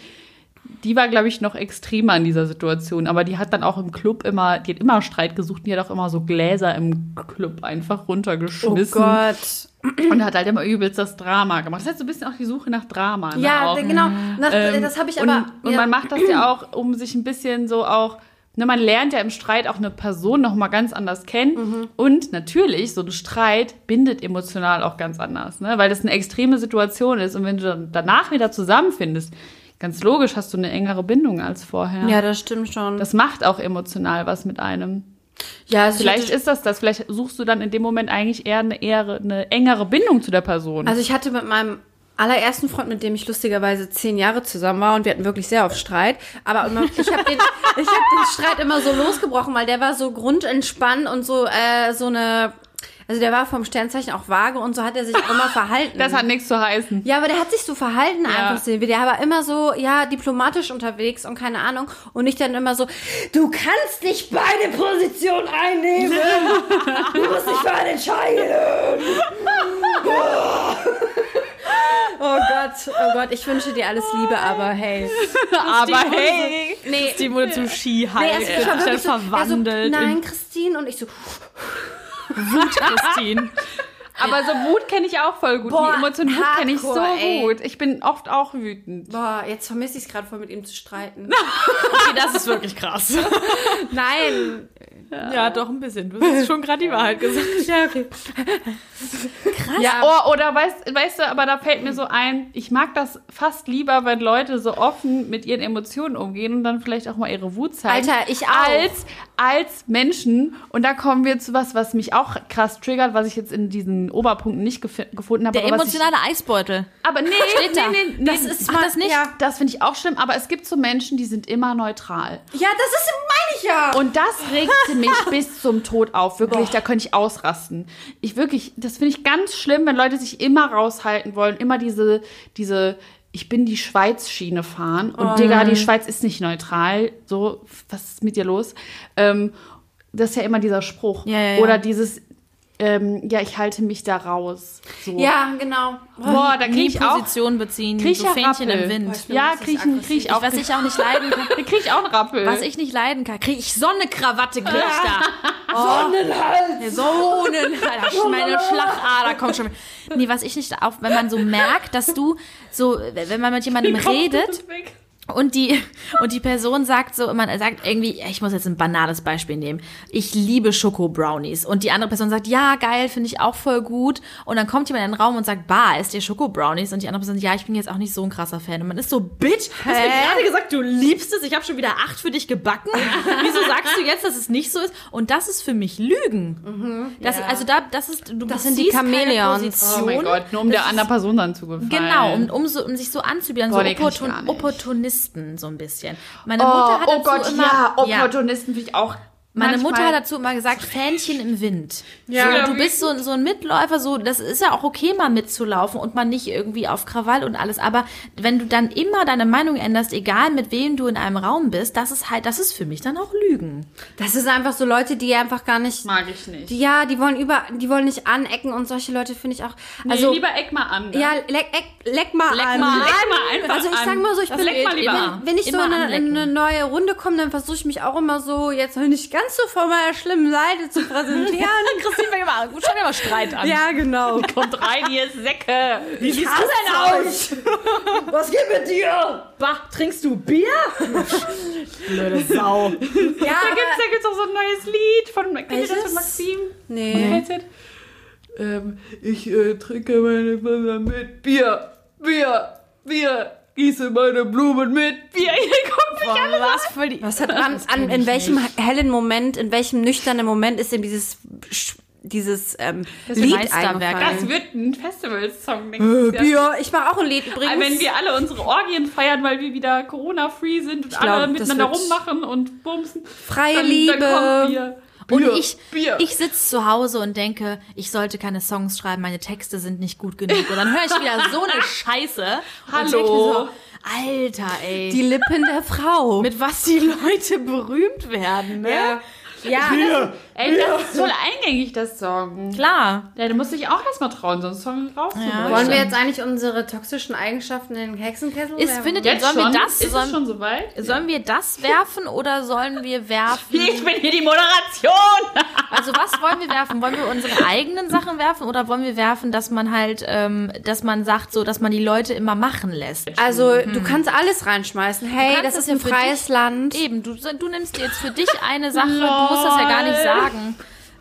die war, glaube ich, noch extremer in dieser Situation. Aber die hat dann auch im Club immer, die hat immer Streit gesucht. und Die hat auch immer so Gläser im Club einfach runtergeschmissen. Oh Gott. Und hat halt immer übelst das Drama gemacht. Das ist so ein bisschen auch die Suche nach Drama. Ne? Ja, auch. genau. Das, Ähm, das habe ich und, aber. Und ja. man macht das ja auch, um sich ein bisschen so auch. Ne, man lernt ja im Streit auch eine Person noch mal ganz anders kennen. Mhm. Und natürlich, so ein Streit bindet emotional auch ganz anders, ne? weil das eine extreme Situation ist. Und wenn du dann danach wieder zusammenfindest, ganz logisch hast du eine engere Bindung als vorher. Ja, das stimmt schon. Das macht auch emotional was mit einem. ja, also Vielleicht ich hatte, ist das das. Vielleicht suchst du dann in dem Moment eigentlich eher eine, eher eine engere Bindung zu der Person. also ich hatte mit meinem allerersten Freund, mit dem ich lustigerweise zehn Jahre zusammen war und wir hatten wirklich sehr oft Streit. Aber immer, ich habe den, ich hab den Streit immer so losgebrochen, weil der war so grundentspannt und so äh, so eine, also der war vom Sternzeichen auch vage und so hat er sich immer verhalten. das hat nichts zu heißen. Ja, aber der hat sich so verhalten Ja. einfach, Silvi. Der war immer so, ja, diplomatisch unterwegs und keine Ahnung. Und nicht dann immer so, du kannst nicht beide Positionen einnehmen. Du musst dich für einen entscheiden. Oh Gott, oh Gott, ich wünsche dir alles Liebe, aber hey. Aber hey! Nee, Die wurde zum Skihall, nee, es war dann wirklich so, verwandelt er so, in nein, Christine. Und ich so, Christine. Aber so Wut kenne ich auch voll gut. Boah, Die Emotion Wut kenne ich so ey. gut. Ich bin oft auch wütend. boah, jetzt vermisse ich es gerade voll, mit ihm zu streiten. Okay, das ist wirklich krass. Nein. Ja, doch ein bisschen. Du hast schon gerade die Wahrheit gesagt. Ja, okay. Ja, oh, oder weißt, weißt du, aber da fällt mir so ein, ich mag das fast lieber, wenn Leute so offen mit ihren Emotionen umgehen und dann vielleicht auch mal ihre Wut zeigen. Alter, ich auch. Als, als Menschen. Und da kommen wir zu was, was mich auch krass triggert, was ich jetzt in diesen Oberpunkten nicht gef gefunden habe. Der aber was ich, emotionale Eisbeutel. aber nee, Steht da. nee, nee, Das nee, ist- mach das nicht? Ja, das finde ich auch schlimm, aber es gibt so Menschen, die sind immer neutral. Ja, das ist, meine ich ja. Und das regt mich bis zum Tod auf. Wirklich, da könnte ich ausrasten. Ich wirklich, das finde ich ganz schlimm, wenn Leute sich immer raushalten wollen, immer diese, diese, ich bin die Schweiz-Schiene fahren. Und Digga, die Schweiz ist nicht neutral. So, was ist mit dir los? Ähm, das ist ja immer dieser Spruch. Ja, ja, ja. Oder dieses, ähm, ja, ich halte mich da raus. So. Ja, genau. Boah, da kriege ich auch. Position beziehen, Krieg ich so ja Fähnchen Rappel. im Wind. bin Ja, richtig kriege ich, krieg ich Ich, auch. was ich auch nicht leiden kann. da krieg ich auch einen Rappel. Was ich nicht leiden kann, kriege ich Sonnenkrawatte krieg ich da. Sonnenhals. Sonnenhals. Meine Schlagader kommt schon. Nee, was ich nicht auf, wenn man so merkt, dass du so, wenn man mit jemandem redet und die, und die Person sagt so, man sagt irgendwie, ich muss jetzt ein banales Beispiel nehmen. Ich liebe Schoko-Brownies. Und die andere Person sagt, ja, geil, finde ich auch voll gut. Und dann kommt jemand in den Raum und sagt, bah, ist dir Schoko-Brownies? Und die andere Person, ja, ich bin jetzt auch nicht so ein krasser Fan. Und man ist so, bitch, du hast mir gerade gesagt, du liebst es. Ich habe schon wieder acht für dich gebacken. Wieso sagst du jetzt, dass es nicht so ist? Und das ist für mich Lügen. Das, Also da, das ist, du Das sind die Chamäleons. Position. oh mein Gott, nur um der anderen Person dann zu gefallen. Genau, um, um, so, um sich so anzubieten, Boah, so Opportun nicht. Opportunisten so ein bisschen. Meine Oh, Mutter hat oh Gott, immer, ja, Opportunisten finde ich auch. Meine manchmal- Mutter hat dazu immer gesagt, Fähnchen im Wind. Ja. so, du bist so, so ein Mitläufer, so, das ist ja auch okay, mal mitzulaufen und mal nicht irgendwie auf Krawall und alles. Aber wenn du dann immer deine Meinung änderst, egal mit wem du in einem Raum bist, das ist halt, das ist für mich dann auch Lügen. Das ist einfach so Leute, die einfach gar nicht. Mag ich nicht. Die, ja, die wollen über, die wollen nicht anecken und solche Leute finde ich auch. Also nee, lieber Eck mal an. ne? ja, leck, leck, leck mal Leck an. mal Leck mal einfach Also ich sag mal so, ich Das bin, leck mal lieber wenn, wenn ich so in eine, in eine neue Runde komme, dann versuche ich mich auch immer so jetzt nicht ganz so von meiner schlimmen Seite zu präsentieren. Christine fängt immer an, schau dir mal Streit an. ja, genau. Kommt rein, ihr Säcke. Wie siehst du denn aus? Was geht mit dir? Bah, trinkst du Bier? Blöde Sau. Ja, Da gibt's, da gibt's auch so ein neues Lied von, kennt ihr das von Maxim? nee. Ähm, ich äh, trinke meine Wasser mit Bier, Bier, Bier, gieße meine Blumen mit Bier. Ihr guckt mich Boah, was für die. Was hat man an, in welchem hellen Moment, in welchem nüchternen Moment ist denn dieses, dieses ähm, ist ein Lied Meisterwerk. eingefallen? Das wird ein Festivalsong, Jahr. Bier. Ich mache auch ein Lied übrigens. Wenn wir alle unsere Orgien feiern, weil wir wieder Corona-free sind und glaub, alle das miteinander rummachen und bumsen. Freie dann, Liebe. Dann kommt Bier. Und Bier, ich, Bier. ich sitze zu Hause und denke, ich sollte keine Songs schreiben, meine Texte sind nicht gut genug. Und dann höre ich wieder so eine Scheiße. Und Hallo. Alter, ey. die Lippen der Frau. mit was die Leute berühmt werden, ne? ja. Ja, Ey, das ist voll eingängig, das Song. Klar. Ja, du musst dich auch erstmal trauen, so einen Song rauszubringen. Ja. wollen wir jetzt eigentlich unsere toxischen Eigenschaften in den Hexenkessel Ist, werfen? findet ihr, Jetzt sollen schon? wir das, Ist es sollen, schon soweit? sollen wir das werfen oder sollen wir werfen? Ich bin hier die Moderation. Also was wollen wir werfen? Wollen wir unsere eigenen Sachen werfen oder wollen wir werfen, dass man halt, ähm, dass man sagt so, dass man die Leute immer machen lässt? Also, du kannst alles reinschmeißen. Hey, kannst das ist es ein freies dich- Land. Eben, du, du nimmst jetzt für dich eine Sache, du musst das ja gar nicht sagen.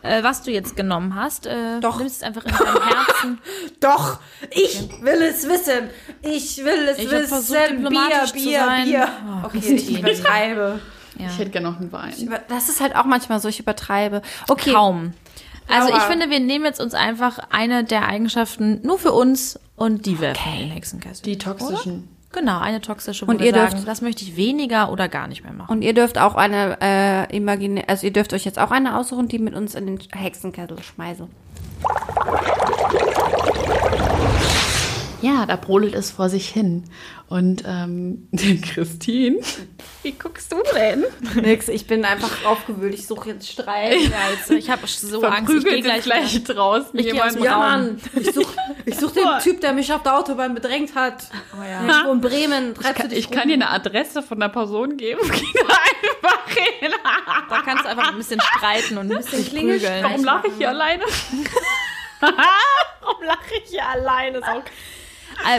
Äh, was du jetzt genommen hast. Äh, Doch. Du nimmst es einfach in deinem Herzen. Doch, ich will es wissen. Ich will es Ich wissen. versucht, diplomatisch zu Bier, sein. Bier. Oh, okay, ich übertreibe. Ja. Ich hätte gerne noch einen Wein. Über- Das ist halt auch manchmal so, ich übertreibe. Okay. Kaum. Also Laura. ich finde, wir nehmen jetzt uns einfach eine der Eigenschaften nur für uns und die werfen wir in den Hexenkessel. Die toxischen. Genau, eine toxische, Und ihr sagen, dürft- das möchte ich weniger oder gar nicht mehr machen. Und ihr dürft auch eine äh, imaginäre, also ihr dürft euch jetzt auch eine aussuchen, die mit uns in den Hexenkessel schmeißen. Ja, da brodelt es vor sich hin. Und ähm, Christine, wie guckst du denn? Nix, ich bin einfach aufgewühlt. Ich suche jetzt Streit. Ja, jetzt, ich habe so Angst, ich gehe gleich, draußen Ich geh aus dem Ja. Mann. Ich suche ich such den Typ, der mich auf der Autobahn bedrängt hat. Oh, ja. Irgendwo in Bremen. Treibst du Kann, ich kann dir eine Adresse von einer Person geben. Geh da einfach hin. Da kannst du einfach ein bisschen streiten und ein bisschen prügeln. Warum lache ich hier alleine? Warum lache ich hier alleine? Ist auch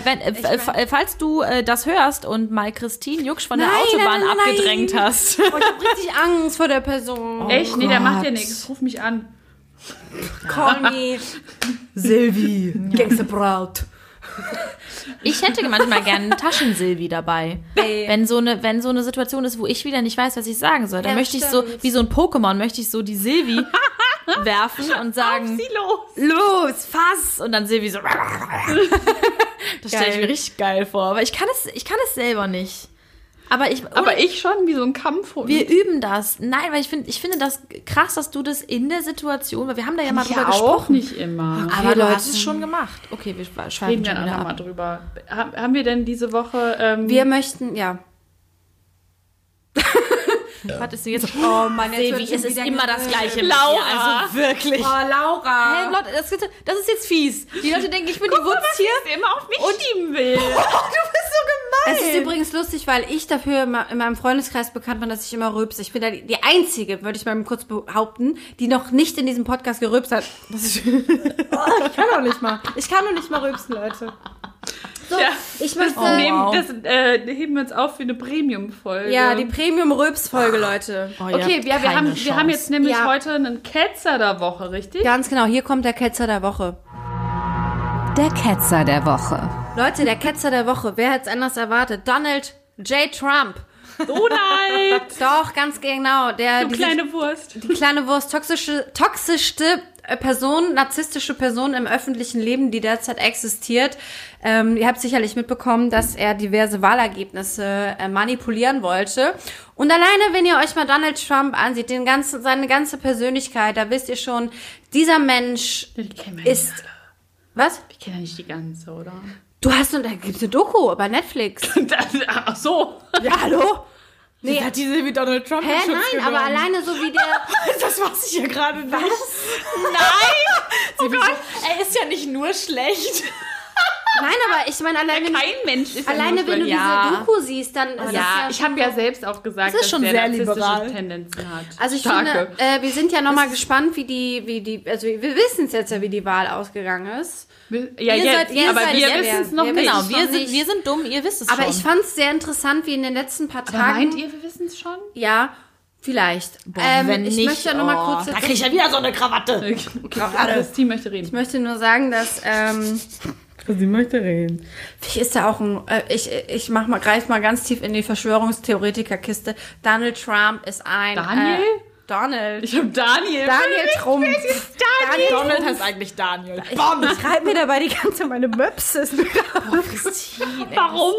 wenn, äh, f- äh, falls du äh, das hörst und mal Christine Jucksch von der Nein, Autobahn nein, nein, abgedrängt nein. hast. Oh, ich hab richtig Angst vor der Person. Echt? Nee, der macht Gott. ja nichts. Ruf mich an. Call me. Silvi. Gangsterbraut. Ich hätte manchmal gerne einen Taschensilvi dabei. Ey. Wenn so, eine, wenn so eine Situation ist, wo ich wieder nicht weiß, was ich sagen soll, dann Ja, möchte ich so, stimmt. wie so ein Pokémon, möchte ich so die Silvi werfen und sagen, los. los, fass! Und dann Silvi so. das stelle ich mir richtig geil vor. Aber ich kann es, ich kann es selber nicht. Aber ich, Aber ich schon, wie so ein Kampfhund. wir üben das. Nein, weil ich finde, ich finde das krass, dass du das in der Situation, weil wir haben da ja mal drüber ja auch gesprochen. nicht immer. Aber du Leute. hast es schon gemacht. Okay, wir schweifen Reden schon wir wieder einfach mal ab. drüber. Ha- Haben wir denn diese Woche... Ähm, Wir möchten, ja. Hattest du jetzt? Oh Mann, Silvi, es ist immer das Gleiche. Laura. Also wirklich. Oh, Laura. Hey, Leute, das, ist- das ist jetzt fies. Die Leute denken, ich bin die Wutz hier. immer auf mich schieben will. Es ist übrigens lustig, weil ich dafür in meinem Freundeskreis bekannt bin, dass ich immer rülpse. Ich bin da die, Einzige, würde ich mal kurz behaupten, die noch nicht in diesem Podcast gerülpst hat. Das ist, oh, ich kann auch nicht mal. Ich kann noch nicht mal rülpsen, Leute. So, Ja. ich möchte... Oh, Nehmen, wow. das äh, heben wir uns auf für eine Premium-Folge. Ja, die Premium-Rülps-Folge, Leute. Oh, Okay, ja, wir, haben, wir haben jetzt nämlich Ja. heute einen Ketzer der Woche, richtig? Ganz genau, hier kommt der Ketzer der Woche. Der Ketzer der Woche. Leute, der Ketzer der Woche. Wer hätte es anders erwartet? Donald J. Trump. Donald! Doch, ganz genau. Der, du diese- kleine Wurst. die kleine Wurst, toxische, toxischste Person, narzisstische Person im öffentlichen Leben, die derzeit existiert. Ähm, ihr habt sicherlich mitbekommen, dass er diverse Wahlergebnisse äh, manipulieren wollte. Und alleine, wenn ihr euch mal Donald Trump ansieht, den ganzen, seine ganze Persönlichkeit, da wisst ihr schon, dieser Mensch ist. Was? Ich kenne ja nicht die ganze, oder? Du hast, da gibt's eine Doku bei Netflix. Ach so. Ja, hallo? Nee, Hat die Silvi Donald Trump hä, nein, aber alleine so wie der. Das weiß ich ja gerade nicht. Nein! Oh Gott. Er ist ja nicht nur schlecht. Nein, aber ich meine, alleine, Kein Mensch ist alleine ja wenn du Ja. diese Doku siehst, dann ist es Ja, ja ich habe ja selbst auch gesagt, Das ist dass schon der sehr liberal. Tendenzen hat. Also ich Starke. finde, äh, wir sind ja nochmal gespannt, wie die, wie die, also wir wissen es jetzt ja, wie die Wahl ausgegangen ist. Wir- ja, ihr jetzt, seid- ihr aber seid wir wissen es noch Wir nicht. Genau, wir sind, wir sind dumm, ihr wisst es Aber schon. ich fand es sehr interessant, wie in den letzten paar Aber Tagen. meint ihr, wir wissen es schon? Ja, vielleicht. ähm, wenn ich nicht, möchte ja nochmal oh, kurz. Da krieg ich ja wieder so eine Krawatte. Okay, Christine möchte reden. ich möchte nur sagen, dass ähm, Sie möchte reden. Vielleicht ist da auch ein, äh, ich, ich mach mal, greif mal ganz tief in die Verschwörungstheoretikerkiste. Donald Trump ist ein. Daniel? Äh, Donald. Ich habe Daniel. Daniel Trump. Daniel. Donald heißt eigentlich Daniel. Ich schreibe mir dabei die ganze meine Möpse. ist mir gerade- Warum?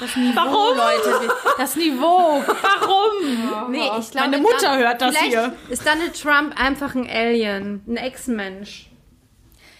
Das Niveau, Warum? Leute. Das Niveau. Warum? Nee, ich glaube, Meine Mutter hört das hier. Ist Donald Trump einfach ein Alien, ein Ex-Mensch?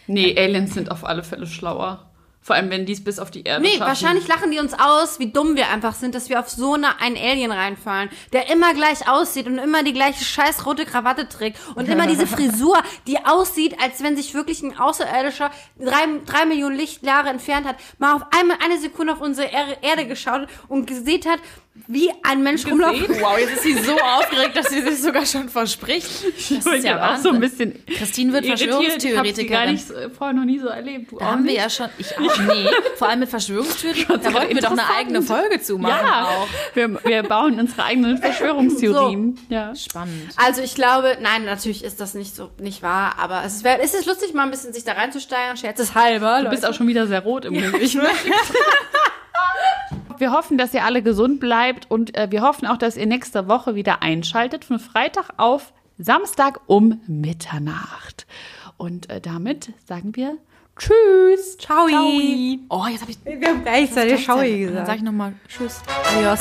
Nee, Aliens sind auf alle Fälle schlauer. Vor allem, wenn die es bis auf die Erde Nee, schaffen. wahrscheinlich lachen die uns aus, wie dumm wir einfach sind, dass wir auf so eine, einen Alien reinfallen, der immer gleich aussieht und immer die gleiche scheiß rote Krawatte trägt und immer diese Frisur, die aussieht, als wenn sich wirklich ein Außerirdischer drei, drei Millionen Lichtjahre entfernt hat, mal auf einmal eine Sekunde auf unsere Er- Erde geschaut und gesehen hat, wie ein Mensch rumlaufen. Wow, jetzt ist sie so aufgeregt, dass sie sich sogar schon verspricht. Das ist ja auch so ein Wahnsinn. bisschen Christine wird irritiert. Ich habe sie gar Verschwörungstheoretikerin. nicht äh, vorher noch nie so erlebt. Du Da haben wir ja schon, ich auch, nee, vor allem mit Verschwörungstheorien, da wollten wir doch eine eigene Folge zu machen Ja, auch. wir, wir bauen unsere eigenen Verschwörungstheorien. Ja. Spannend. Also ich glaube, nein, natürlich ist das nicht so nicht wahr, aber es ist, wär- es ist lustig, mal ein bisschen sich da reinzusteigen, scherzeshalber. Du bist auch schon wieder sehr rot im Gesicht. ne? Wir hoffen, dass ihr alle gesund bleibt und äh, wir hoffen auch, dass ihr nächste Woche wieder einschaltet von Freitag auf Samstag um Mitternacht. Und äh, damit sagen wir Tschüss. Ciao. Oh, jetzt habe ich Wir haben gleichzeitig Schau Dann gesagt. sage ich nochmal Tschüss. Adios.